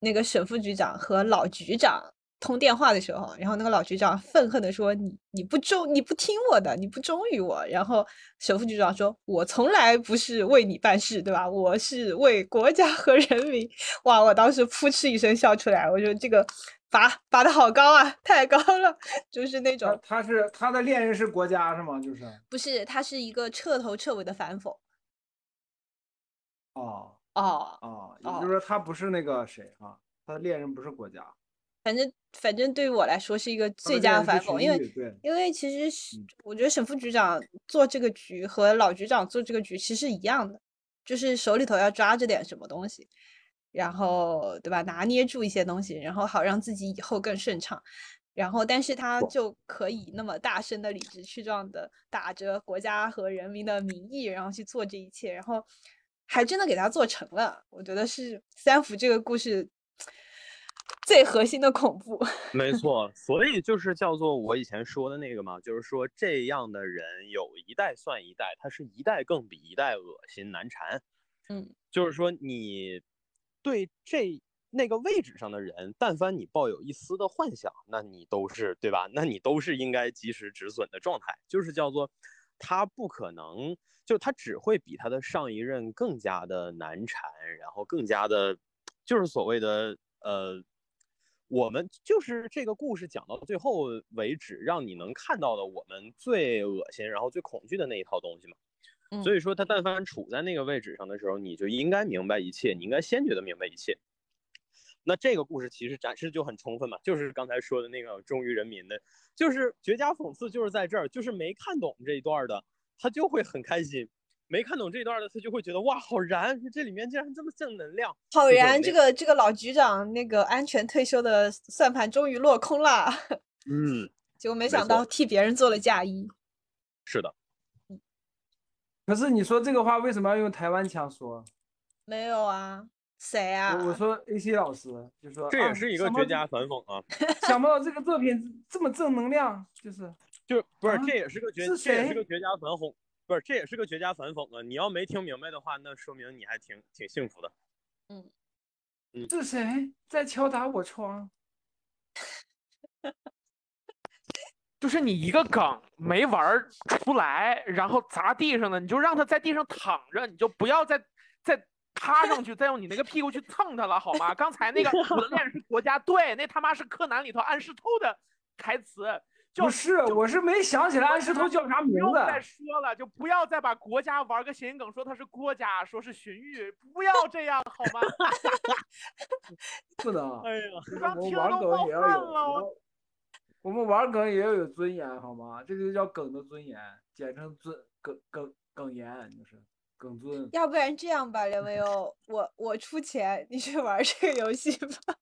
B: 那个沈副局长和老局长。通电话的时候，然后那个老局长愤恨的说：“你你不忠，你不听我的，你不忠于我。”然后首副局长说：“我从来不是为你办事，对吧？我是为国家和人民。”哇！我当时扑哧一声笑出来，我说：“这个拔拔的好高啊，太高了！”就是那种
A: 他是他的恋人是国家是吗？就是
B: 不是他是一个彻头彻尾的反讽。
A: 哦
B: 哦
A: 哦，也就是说他不是那个谁啊？他的恋人不是国家。
B: 反正反正对于我来说是一个最佳反讽，因为因为其实是我觉得沈副局长做这个局和老局长做这个局其实一样的，就是手里头要抓着点什么东西，然后对吧，拿捏住一些东西，然后好让自己以后更顺畅，然后但是他就可以那么大声的理直气壮的打着国家和人民的名义，然后去做这一切，然后还真的给他做成了，我觉得是三福这个故事。最核心的恐怖，
D: 没错，所以就是叫做我以前说的那个嘛，就是说这样的人有一代算一代，他是一代更比一代恶心难缠。
B: 嗯，
D: 就是说你对这那个位置上的人，但凡你抱有一丝的幻想，那你都是对吧？那你都是应该及时止损的状态。就是叫做他不可能，就他只会比他的上一任更加的难缠，然后更加的，就是所谓的呃。我们就是这个故事讲到最后为止，让你能看到的我们最恶心，然后最恐惧的那一套东西嘛。所以说，他但凡处在那个位置上的时候，你就应该明白一切，你应该先觉得明白一切。那这个故事其实展示就很充分嘛，就是刚才说的那个忠于人民的，就是绝佳讽刺，就是在这儿，就是没看懂这一段的，他就会很开心。没看懂这段的，他就会觉得哇，好燃！这里面竟然这么正能量，
B: 好燃！这个这个老局长那个安全退休的算盘终于落空了。
D: 嗯，
B: 结果没想到替别人做了嫁衣。
D: 是的，
A: 可是你说这个话为什么要用台湾腔说？
B: 没有啊，谁啊？
A: 我我说 A C 老师就说啊
D: 这也是一个绝佳反讽啊，
A: 想不到这个作品这么正能量，就是
D: 就不是
A: 啊
D: 这也是个绝
A: 是谁
D: 这也是个绝佳反讽，不是这也是个绝佳反讽啊！你要没听明白的话，那说明你还挺挺幸福的。
A: 嗯是谁在敲打我窗？
C: 就是你一个梗没玩出来，然后砸地上了，你就让他在地上躺着，你就不要再再趴上去，再用你那个屁股去蹭他了，好吗？刚才那个 我的恋人是国家队，那他妈是柯南里头安室透的台词，就
A: 不是，我是没想起来安石头叫啥名字
C: 不要再。说了，就不要再把国家玩个谐音梗，说他是郭家，说是荀彧，不要这样好吗？
A: 不能，
D: 哎呀，
A: 我们玩梗也要有
C: 我
A: 们玩梗也要有尊严，好吗？这个就叫梗的尊严，简称尊梗梗梗严，就是梗尊。
B: 要不然这样吧，梁文欧，我我出钱，你去玩这个游戏吧。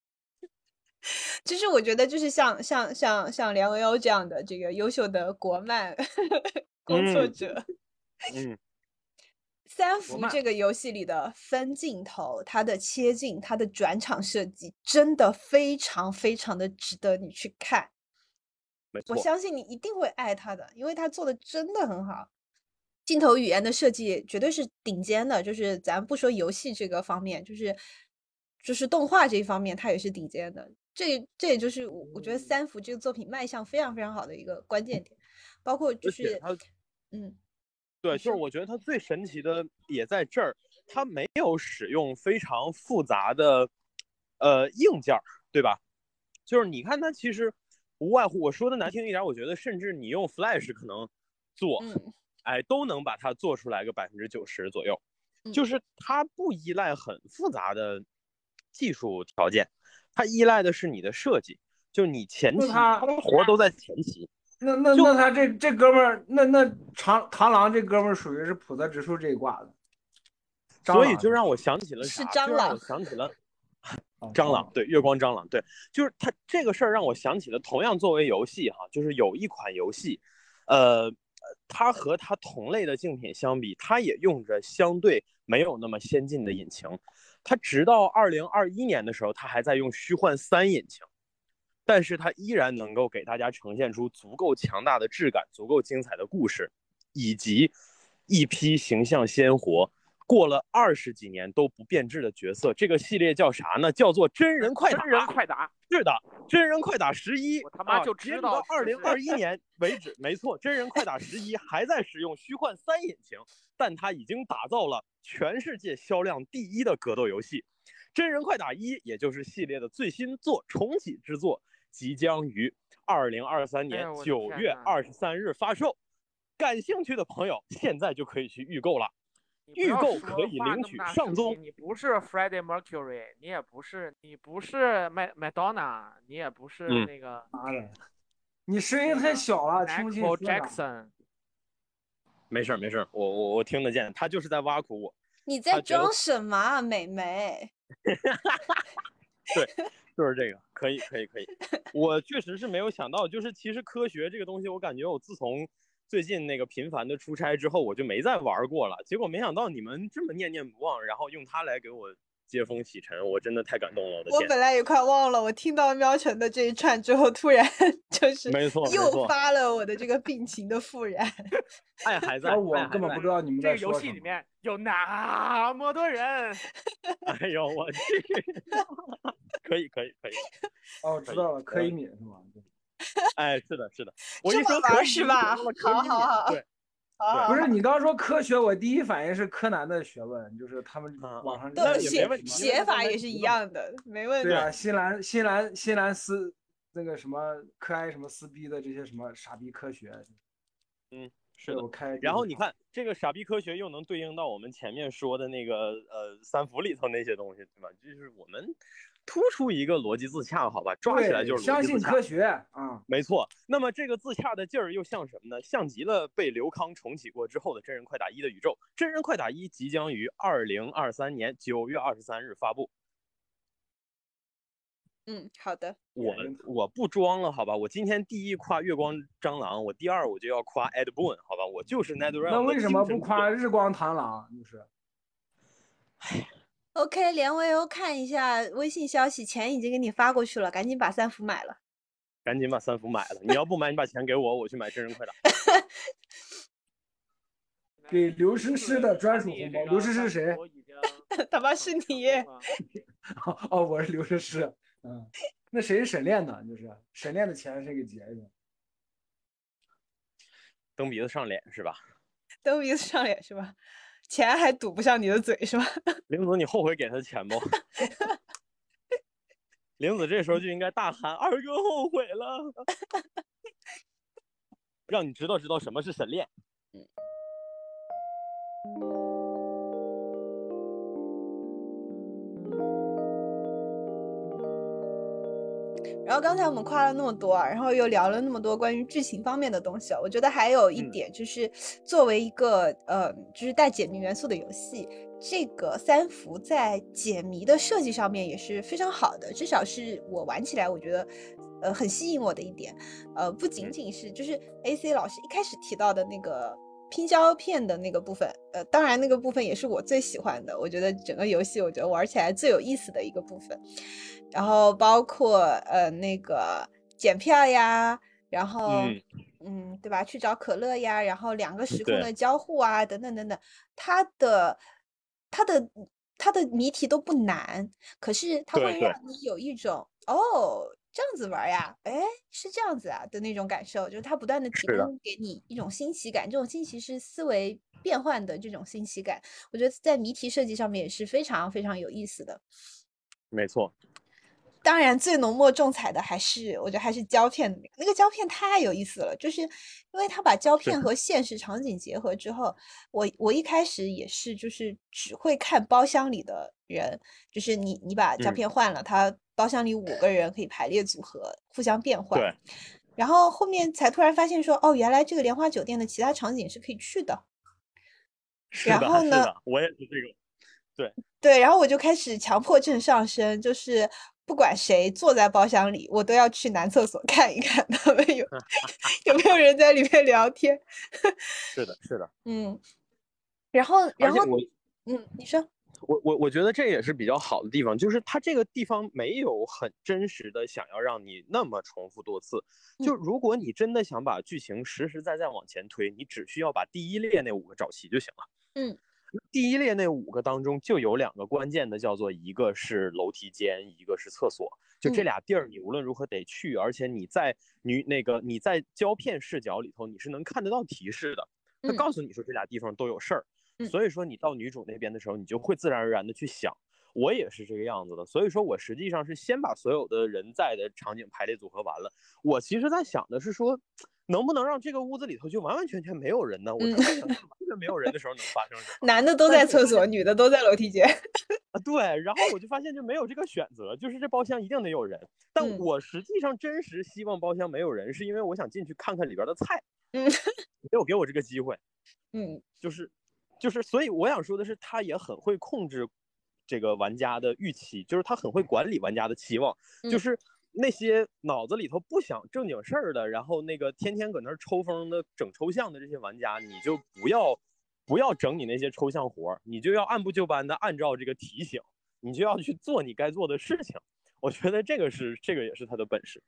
B: 就是我觉得，就是像像像像梁文优这样的这个优秀的国漫 工作
D: 嗯
B: 者，
D: 嗯，
B: 三伏这个游戏里的分镜头、它的切镜、它的转场设计，真的非常非常的值得你去看。我，相信你一定会爱它的，因为它做的真的很好。镜头语言的设计绝对是顶尖的，就是咱不说游戏这个方面，就是就是动画这一方面，它也是顶尖的。这这也就是我我觉得
D: 嗯
B: 三福这个作品卖相非常非常好的一个关键点，包括就是嗯，
D: 对，就是我觉得它最神奇的也在这儿，它没有使用非常复杂的呃硬件儿，对吧？就是你看它其实无外乎我说的难听一点儿，我觉得甚至你用 Flash 可能做，
B: 嗯
D: 哎，都能把它做出来个百分之九十左右。
B: 嗯
D: 就是它不依赖很复杂的技术条件，它依赖的是你的设计，就你前期活儿都在前期。
A: 那那那他这这哥们儿，那那长螳螂这哥们儿属于是普泽直树这一挂的。
D: 所以就让我想起了啥？
B: 是蟑
D: 就让我
B: 螂
D: 想起了
A: 哦
D: 蟑螂，对，月光蟑螂，对，就是他这个事儿让我想起了，同样作为游戏哈，就是有一款游戏，呃，它和它同类的竞品相比，它也用着相对没有那么先进的引擎，它直到二零二一年的时候，它还在用虚幻三引擎，但是它依然能够给大家呈现出足够强大的质感、足够精彩的故事，以及一批形象鲜活。过了二十几年都不变质的角色，这个系列叫啥呢？叫做真人快打。
C: 真人快打，
D: 是的，真人快打十一，
C: 我他妈就
D: 截止
C: 知道
D: 到二零
C: 是
D: 二一年为止，没错，真人快打十一还在使用虚幻三引擎，但它已经打造了全世界销量第一的格斗游戏。真人快打一，也就是系列的最新作重启之作，即将于二零二三年九月二十三日发售。感兴趣的朋友现在就可以去预购了。预购可以领取上宗
C: 你不是 Freddie Mercury，你也不是，你不是麦麦当娜，你也不是
D: 嗯
C: 那个
A: 妈的，你声音太小了，听不清
C: Michael。Jackson。
D: 没事儿没事儿，我我我听得见，他就是在挖苦我。
B: 你在装什么啊，美眉？
D: 就是这个，可以，可以，可以。我确实是没有想到，就是其实科学这个东西，我感觉我自从最近那个频繁的出差之后，我就没再玩过了。结果没想到你们这么念念不忘，然后用它来给我接风洗尘，我真的太感动了，我的天！
B: 我本来也快忘了，我听到喵晨的这一串之后，突然 就是
D: 没错，没
B: 诱，发了我的这个病情的复燃。
D: 爱还在，
A: 而我根本不知道你们
C: 这个游。戏里面有那么多人，
D: 哎呦我去！可以，可以，可以。
A: 哦，知道了，柯以敏是吗？对
D: 哎，是的，是的。我
B: 这么玩
D: 一说可以
B: 是吧好好好
D: 对，
B: 好
A: 不是你刚刚说科学，我第一反应是柯南的学问，就是他们
D: 啊
A: 网上
B: 的写写法也是一样的，没问题
A: 对。啊，新兰新兰新兰斯那个什么可爱什么撕逼的这些什么傻逼科学，嗯
D: 是的
A: 我。开。
D: 然后你，看，这个傻逼科学又能对应到我们前面说的那个呃三福里头那些东西，对吧？就是我们突出一个逻辑自洽，好吧，抓起来就是
A: 相信科学啊，
D: 没错，那么这个自洽的劲儿又像什么呢？像极了被刘康重启过之后的《真人快打一》的宇宙。《真人快打一》即将于二零二三年九月二十三日发布。
B: 嗯，好的。
D: 我我不装了，好吧？我今天第一夸月光蟑螂，我第二我就要夸 Ed Boon，好吧？我就是 NetherRealm
A: 那为什么不夸日光螳螂？就是，
B: OK，连微欧看一下微信消息，钱已经给你发过去了，赶紧把三伏买了。
D: 赶紧把三伏买了。你要不买，你把钱给我，我去买真人快打。
A: 给刘诗诗的专属红包刘诗诗谁？
B: 他妈是你！
A: 哦，我是刘诗诗。嗯，那谁是沈炼呢？就是沈炼的钱谁给结一下？
D: 蹬鼻子上脸是吧？
B: 蹬鼻子上脸是吧？钱还堵不上你的嘴是吧？
D: 玲子，你后悔给他钱不？玲子这时候就应该大喊：“二哥后悔了！” 让你知道知道什么是沈炼。
B: 然后刚才我们夸了那么多啊，然后又聊了那么多关于剧情方面的东西啊，我觉得还有一
D: 嗯
B: 点就是，作为一个呃，就是带解谜元素的游戏，这个三伏在解谜的设计上面也是非常好的，至少是我玩起来我觉得呃很吸引我的一点，呃，不仅
D: 嗯
B: 仅是就是 A C 老师一开始提到的那个。拼胶片的那个部分，呃，当然那个部分也是我最喜欢的，我觉得整个游戏我觉得玩起来最有意思的一个部分。然后包括呃那个检票呀，然后
D: 嗯
B: 嗯对吧？去找可乐呀，然后两个时空的交互啊，等等等等，它的它的它的谜题都不难，可是它会让你有一种哦这样子玩儿呀，哎是这样子啊的那种感受，就是它不断的提供给你一种新奇感，这种新奇是思维变换的这种新奇感，我觉得在谜题设计上面也是非常非常有意思的。
D: 没错，
B: 当然，最浓墨重彩的还是我觉得还是胶片的那个，胶片太有意思了，就是因为它把胶片和现实场景结合之后，我我一开始也是就是只会看包厢里的人，就是你你把胶
D: 嗯
B: 片换了，它包厢里五个人可以排列组合，互相变换。
D: 对。
B: 然后后面才突然发现说，哦，原来这个莲花酒店的其他场景是可以去的。
D: 是的，
B: 然后呢
D: 是的，我也是这个。
B: 对对，然后我就开始强迫症上升，就是不管谁坐在包厢里，我都要去男厕所看一看他们有 有没有人在里面聊天。
D: 是的，是的。
B: 嗯，然后然后嗯，你说
D: 我我我觉得这也是比较好的地方，就是它这个地方没有很真实的想要让你那么重复多次。就如果你真的想把剧情实实在在往前推，你只需要把第一列那五个找齐就行了。
B: 嗯，
D: 第一列那五个当中就有两个关键的，叫做一个是楼梯间，一个是厕所。就这
B: 嗯
D: 俩地儿，你无论如何得去，而且你在你那个你在胶片视角里头，你是能看得到提示的。他
B: 嗯
D: 告诉你说这俩地方都有事儿，
B: 嗯
D: 所以说你到女主那边的时候，你就会自然而然的去想，我也是这个样子的。所以说我实际上是先把所有的人在的场景排列组合完了。我其实在想的是说，能不能让这个屋子里头就完完全全没有人呢？我
B: 嗯
D: 特别想看完全没有人的时候能发生什么。
B: 男的都在厕所，女的都在楼梯间。
D: 啊，对，然后我就发现就没有这个选择，就是这包厢一定得有人。但
B: 嗯
D: 我实际上真实希望包厢没有人，是因为我想进去看看里边的菜，
B: 嗯
D: 没有给我这个机会。
B: 嗯
D: 就是就是，所以我想说的是，他也很会控制这个玩家的预期，就是他很会管理玩家的期望，就
B: 嗯
D: 是那些脑子里头不想正经事儿的，然后那个天天搁那儿抽风的、整抽象的这些玩家，你就不要不要整你那些抽象活儿，你就要按部就班的按照这个提醒，你就要去做你该做的事情。我觉得这个是这个也是他的本事。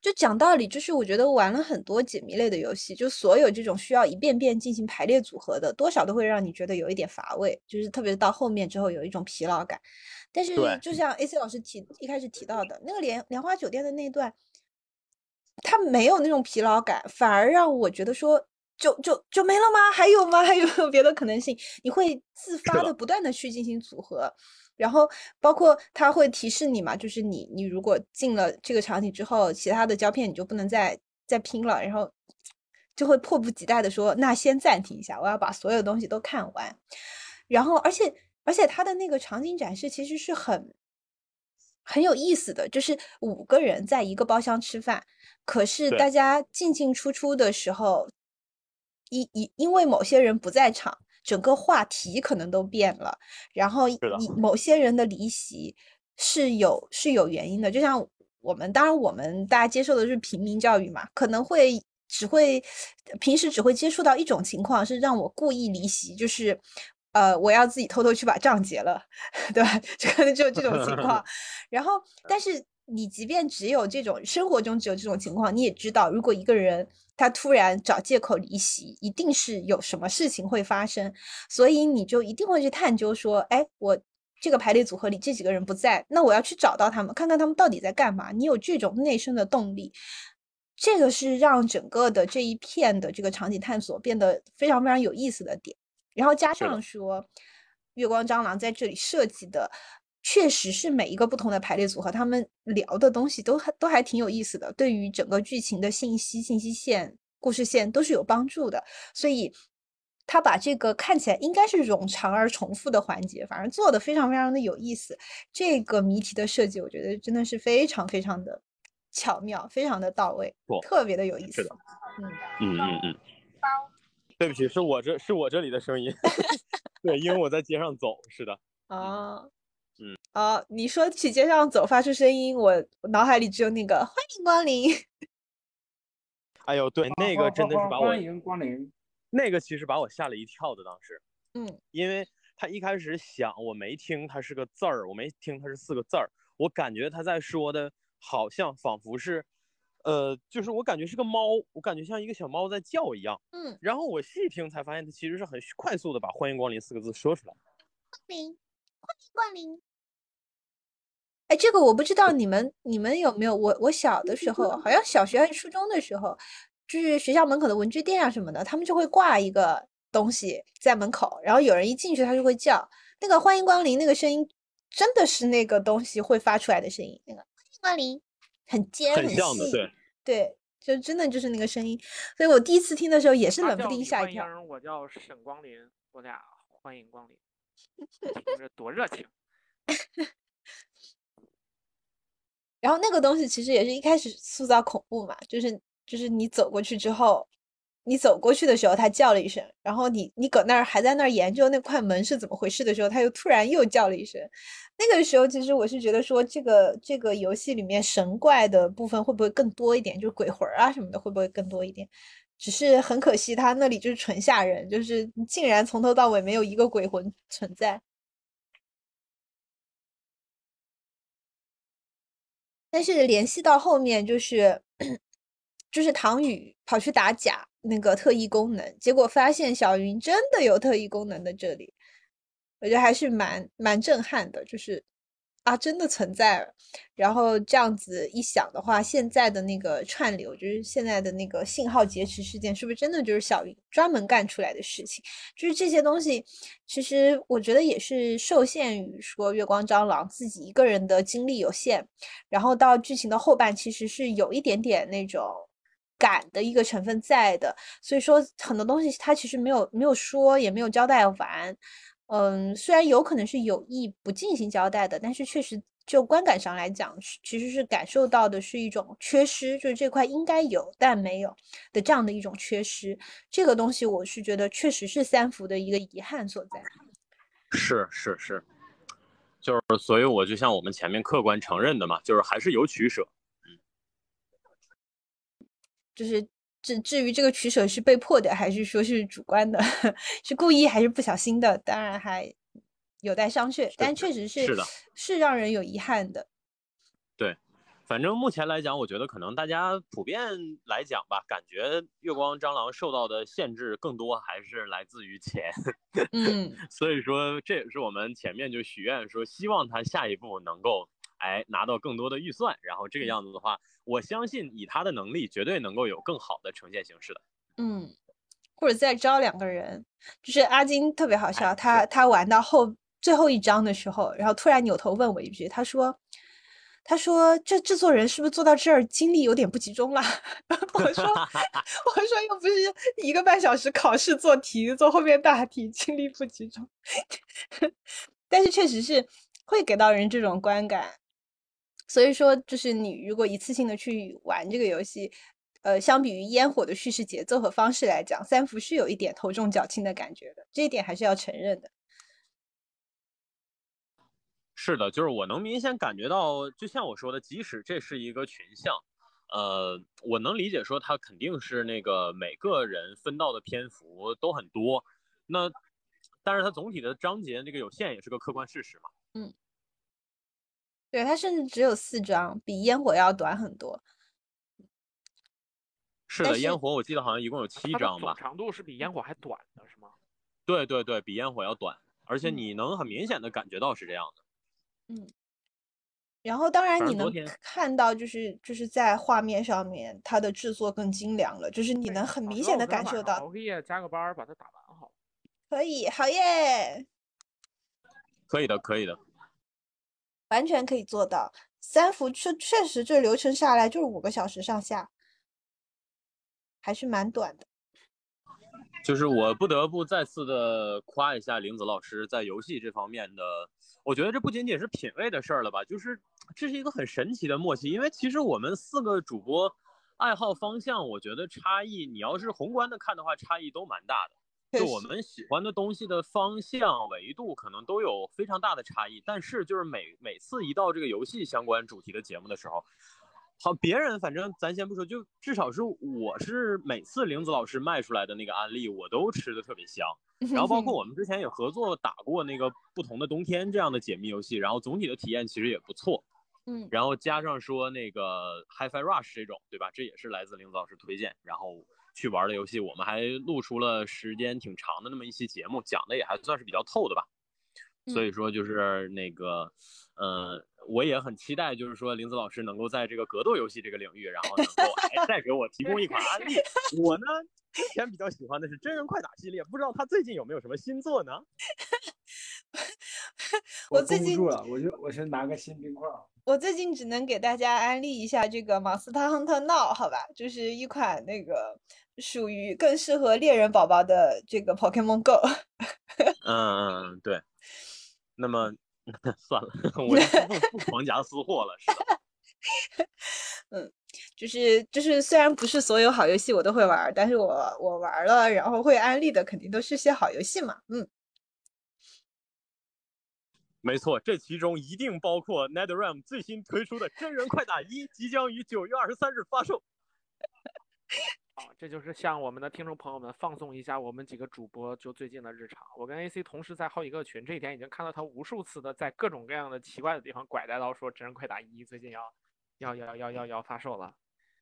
B: 就讲道理，就是我觉得玩了很多解谜类的游戏，就所有这种需要一遍遍进行排列组合的，多少都会让你觉得有一点乏味，就是特别是到后面之后有一种疲劳感。但是就像 AC 老师提一开始提到的那个莲莲花酒店的那一段，它没有那种疲劳感，反而让我觉得说。就就就没了吗？还有吗？还有没有别的可能性？你会自发的
D: 的
B: 不断的去进行组合，然后包括它会提示你嘛，就是你你如果进了这个场景之后，其他的胶片你就不能再再拼了，然后就会迫不及待的说，那先暂停一下，我要把所有东西都看完。然后，而且而且它的那个场景展示其实是很很有意思的，就是五个人在一个包厢吃饭，可是大家进进出出的时候，因因因为某些人不在场，整个话题可能都变了，然后你某些人的离席是有是有原因的，就像我们当然我们大家接受的是平民教育嘛，可能会只会平时只会接触到一种情况，是让我故意离席，就是呃我要自己偷偷去把账结了，对吧？就可能只有这种情况。然后，但是你即便只有这种生活中只有这种情况，你也知道，如果一个人他突然找借口离席，一定是有什么事情会发生，所以你就一定会去探究说，哎，我。这个排列组合里这几个人不在，那我要去找到他们，看看他们到底在干嘛。你有这种内生的动力，这个是让整个的这一片的这个场景探索变得非常非常有意思的点。然后加上说，月光蟑螂在这里设计的，确实是每一个不同的排列组合，他们聊的东西都还都还挺有意思的，对于整个剧情的信息、信息线、故事线都是有帮助的。所以。他把这个看起来应该是冗长而重复的环节，反而做的非常非常的有意思。这个谜题的设计，我觉得真的是非常非常的巧妙，非常的到位，特别的有意思。
D: 嗯嗯嗯嗯。对不起，是我这是我这里的声音。对，因为我在街上走。是的。
B: 啊。
D: 嗯。
B: 啊，你说起街上走发出声音，我脑海里只有那个欢迎光临。
D: 哎呦，对，那个真的是把我
A: 欢迎光临。
D: 那个其实把我吓了一跳的，当时，
B: 嗯，
D: 因为他一开始想，我没听他是个字儿，我没听他是四个字儿，我感觉他在说的，好像仿佛是，呃，就是我感觉是个猫，我感觉像一个小猫在叫一样，
B: 嗯，
D: 然后我细听才发现，他其实是很快速的把“欢迎光临”四个字说出来。
B: 欢迎，欢迎光临。哎，这个我不知道你们你们有没有，我我小的时候，好像小学还是初中的时候。就是学校门口的文具店啊什么的，他们就会挂一个东西在门口，然后有人一进去，他就会叫那个“欢迎光临”，那个声音真的是那个东西会发出来的声音，那个“欢迎光临”很尖
D: 很像的，对
B: 对，就真的就是那个声音。所以我第一次听的时候也是冷不丁吓一跳。
C: 我叫沈光临，我俩欢迎光临，这多热情。
B: 然后那个东西其实也是一开始塑造恐怖嘛，就是。就是你走过去之后，你走过去的时候，它叫了一声，然后你你搁那儿还在那儿研究那块门是怎么回事的时候，它又突然又叫了一声。那个时候，其实我是觉得说，这个这个游戏里面神怪的部分会不会更多一点？就是鬼魂啊什么的会不会更多一点？只是很可惜，它那里就是纯吓人，就是竟然从头到尾没有一个鬼魂存在。但是联系到后面就是。就是唐宇跑去打假那个特异功能，结果发现小云真的有特异功能的，这里我觉得还是蛮蛮震撼的。就是啊，真的存在。然后这样子一想的话，现在的那个串流，就是现在的那个信号劫持事件，是不是真的就是小云专门干出来的事情？就是这些东西，其实我觉得也是受限于说月光蟑螂自己一个人的精力有限，然后到剧情的后半，其实是有一点点那种。感的一个成分在的，所以说很多东西他其实没有没有说，也没有交代完。嗯，虽然有可能是有意不进行交代的，但是确实就观感上来讲，其实是感受到的是一种缺失，就是这块应该有但没有的这样的一种缺失。这个东西我是觉得确实是三伏的一个遗憾所在。
D: 是是是，就是所以我就像我们前面客观承认的嘛，就是还是有取舍。
B: 就是至至于这个取舍是被迫的，还是说是主观的，是故意还是不小心的，当然还有待商榷。但确实是
D: 是的，
B: 是让人有遗憾的。
D: 对，反正目前来讲，我觉得可能大家普遍来讲吧，感觉月光蟑螂受到的限制更多还是来自于钱。
B: 嗯，
D: 所以说这也是我们前面就许愿说，希望他下一步能够哎拿到更多的预算，然后这个样子的话。我相信以他的能力，绝对能够有更好的呈现形式的。
B: 嗯，或者再招两个人，就是阿金特别好笑，他他玩到后最后一章的时候，然后突然扭头问我一句，他说：“他说这制作人是不是做到这儿精力有点不集中了？” 我说：“我说又不是一个半小时考试做题，做后面大题，精力不集中。”但是确实是会给到人这种观感。所以说，就是你如果一次性的去玩这个游戏，呃，相比于烟火的叙事节奏和方式来讲，三伏是有一点头重脚轻的感觉的，这一点还是要承认的。
D: 是的，就是我能明显感觉到，就像我说的，即使这是一个群像，呃，我能理解说它肯定是那个每个人分到的篇幅都很多，那，但是它总体的章节那个有限也是个客观事实嘛。
B: 嗯，对，它甚至只有四张，比烟火要短很多。
D: 是的，烟火我记得好像一共有七张吧。
C: 长度是比烟火还短的是吗？
D: 对对对，比烟火要短，而且你能很明显的感觉到是这样的。
B: 嗯，然后当然你能看到，就是就是在画面上面，它的制作更精良了，就是你能很明显的感受到。
C: 熬个夜加个班把它打完好。
B: 可以，好耶！
D: 可以的，可以的，
B: 完全可以做到。三伏确确实这流程下来就是五个小时上下，还是蛮短的。
D: 就是我不得不再次的夸一下玲子老师在游戏这方面的。我觉得这不仅仅是品味的事儿了吧，就是这是一个很神奇的默契。因为其实我们四个主播爱好方向，我觉得差异，你要是宏观的看的话，差异都蛮大的。就我们喜欢的东西的方向维度，可能都有非常大的差异。但是就是每每次一到这个游戏相关主题的节目的时候，好，别人反正咱先不说，就至少是我是每次玲子老师卖出来的那个案例，我都吃的特别香。然后包括我们之前也合作打过那个不同的冬天这样的解密游戏，然后总体的体验其实也不错，
B: 嗯，
D: 然后加上说那个 HiFi Rush 这种，对吧？这也是来自林子老师推荐，然后去玩的游戏，我们还录出了时间挺长的那么一期节目，讲的也还算是比较透的吧。所以说就是那个，呃，我也很期待，就是说林子老师能够在这个格斗游戏这个领域，然后能够哎再给我提供一款案例。我呢之前比较喜欢的是真人快打系列，不知道他最近有没有什么新作呢？
B: 我最近
A: 住了，我就我先拿个新冰块。
B: 我最近只能给大家安利一下这个《Monster Hunter Now》，好吧，就是一款那个属于更适合猎人宝宝的这个 Pokemon Go。
D: 嗯嗯，对。那么 算了，我就不不狂夹私货了，是吧？
B: 嗯，就是就是，虽然不是所有好游戏我都会玩，但是我我玩了，然后会安利的，肯定都是些好游戏嘛。嗯，
D: 没错，这其中一定包括 NetherRealm 最新推出的真人快打一，即将于九月二十三日发售。
C: 啊，这就是向我们的听众朋友们放送一下我们几个主播就最近的日常。我跟 AC 同时在好几个群，这一天已经看到他无数次的在各种各样的奇怪的地方拐带到说《真人快打一》最近要要要要要要发售了。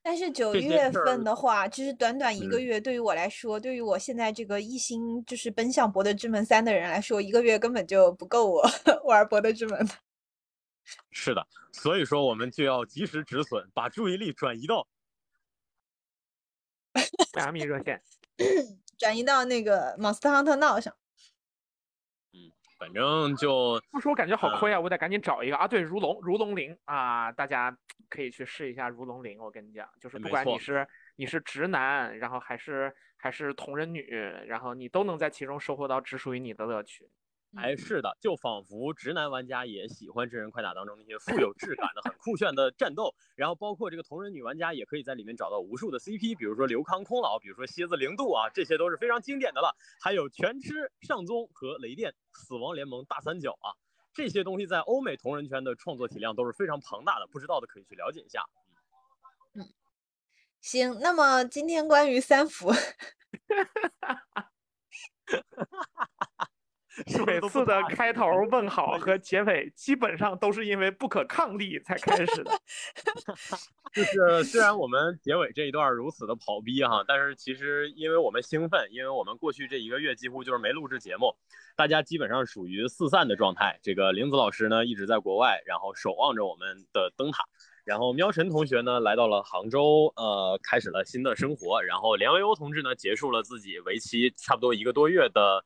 B: 但是九月份的话，其实短短一个月，对于我来说，对于我现在这个一心就是奔向《博德之门三》的人来说，一个月根本就不够我 玩《博德之门》的。
D: 是的，所以说我们就要及时止损，把注意力转移到。
C: 迈阿密热线
B: 转移到那个 Monster Hunter Now 上。
D: 嗯，反正就
C: 不说，我感觉好亏啊！我得赶紧找一个啊。对，如龙，如龙零啊，大家可以去试一下如龙零。我跟你讲，就是不管你是你是直男，然后还是还是同人女，然后你都能在其中收获到只属于你的乐趣。
D: 哎，是的，就仿佛直男玩家也喜欢真人快打当中那些富 有质感的、很酷炫的战斗，然后包括这个同人女玩家也可以在里面找到无数的 CP，比如说刘康空老，比如说蝎子零度啊，这些都是非常经典的了。还有全吃上宗和雷电死亡联盟大三角啊，这些东西在欧美同人圈的创作体量都是非常庞大的，不知道的可以去了解一下。
B: 嗯，行，那么今天关于三伏。
C: 每次的开头问好和结尾基本上都是因为不可抗力才开始的。
D: 就是虽然我们结尾这一段如此的跑逼哈，但是其实因为我们兴奋，因为我们过去这一个月几乎就是没录制节目，大家基本上属于四散的状态。这个玲子老师呢一直在国外，然后守望着我们的灯塔。然后喵晨同学呢来到了杭州，呃，开始了新的生活。然后梁维欧同志呢结束了自己为期差不多一个多月的。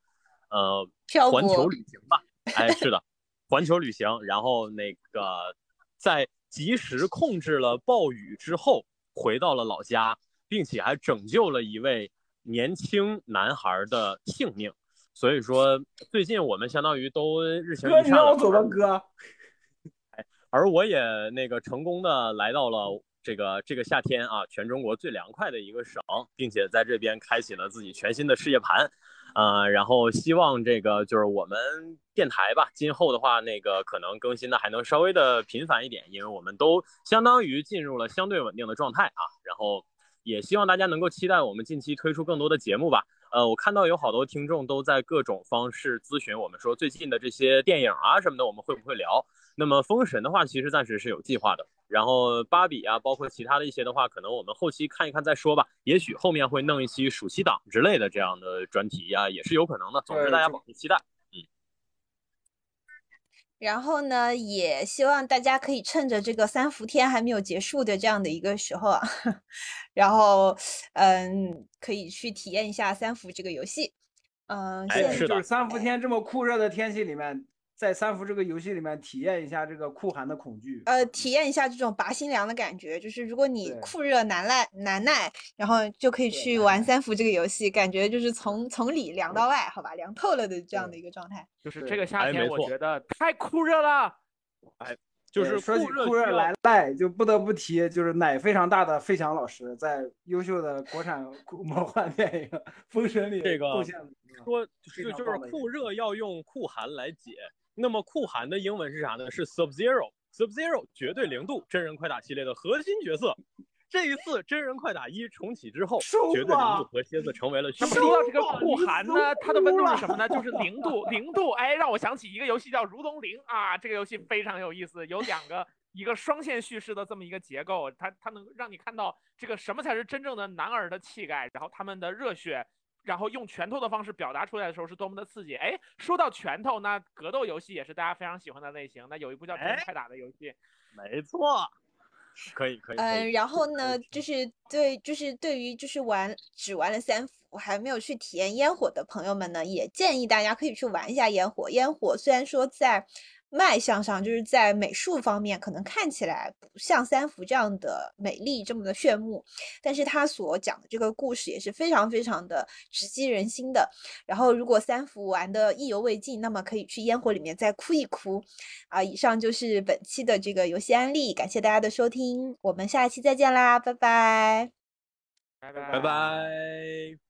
D: 呃，环球旅行吧，哎，是的，环球旅行，然后那个在及时控制了暴雨之后，回到了老家，并且还拯救了一位年轻男孩的性命。所以说，最近我们相当于都日行一善。
A: 哥，你让我走吧，哥。
D: 哎，而我也那个成功的来到了这个这个夏天啊，全中国最凉快的一个省，并且在这边开启了自己全新的事业盘。呃，然后希望这个就是我们电台吧，今后的话，那个可能更新的还能稍微的频繁一点，因为我们都相当于进入了相对稳定的状态啊。然后也希望大家能够期待我们近期推出更多的节目吧。呃，我看到有好多听众都在各种方式咨询我们，说最近的这些电影啊什么的，我们会不会聊？那么封神的话，其实暂时是有计划的。然后芭比啊，包括其他的一些的话，可能我们后期看一看再说吧。也许后面会弄一期暑期档之类的这样的专题呀，也是有可能的。总之，大家保持期待。嗯。
B: 然后呢，也希望大家可以趁着这个三伏天还没有结束的这样的一个时候啊，然后嗯，可以去体验一下三伏这个游戏。嗯，
D: 是
A: 就是三伏天这么酷热的天气里面。在三伏这个游戏里面体验一下这个酷寒的恐惧，
B: 呃，体验一下这种拔心凉的感觉。就是如果你酷热难耐难耐，然后就可以去玩三伏这个游戏，感觉就是从从里凉到外，好吧，凉透了的这样的一个状态。
C: 就是这个夏天，我觉得太酷热了。
D: 哎，就是
A: 说起酷热来赖，就不得不提，就是奶非常大的费翔老师在优秀的国产魔幻电影《封神》里
D: 这个说是就是酷热要用酷寒来解。那么酷寒的英文是啥呢？是 Sub Zero，Sub Zero 绝对零度真人快打系列的核心角色。这一次真人快打一重启之后，绝对零度和蝎子成为了。
C: 那么说到这个酷寒呢，它的温度是什么呢？就是零度，零度。哎，让我想起一个游戏叫《如龙零》啊，这个游戏非常有意思，有两个一个双线叙事的这么一个结构，它它能让你看到这个什么才是真正的男儿的气概，然后他们的热血。然后用拳头的方式表达出来的时候是多么的刺激！哎，说到拳头，那格斗游戏也是大家非常喜欢的类型。那有一部叫《真快打》的游戏，
D: 没错，可以可以。
B: 嗯，然后呢，就是对，就是对于就是玩只玩了三伏还没有去体验烟火的朋友们呢，也建议大家可以去玩一下烟火。烟火虽然说在。卖相上，就是在美术方面，可能看起来不像三福这样的美丽这么的炫目，但是他所讲的这个故事也是非常非常的直击人心的。然后，如果三福玩的意犹未尽，那么可以去烟火里面再哭一哭。啊，以上就是本期的这个游戏案例，感谢大家的收听，我们下期再见啦，拜
C: 拜，
D: 拜拜，拜拜。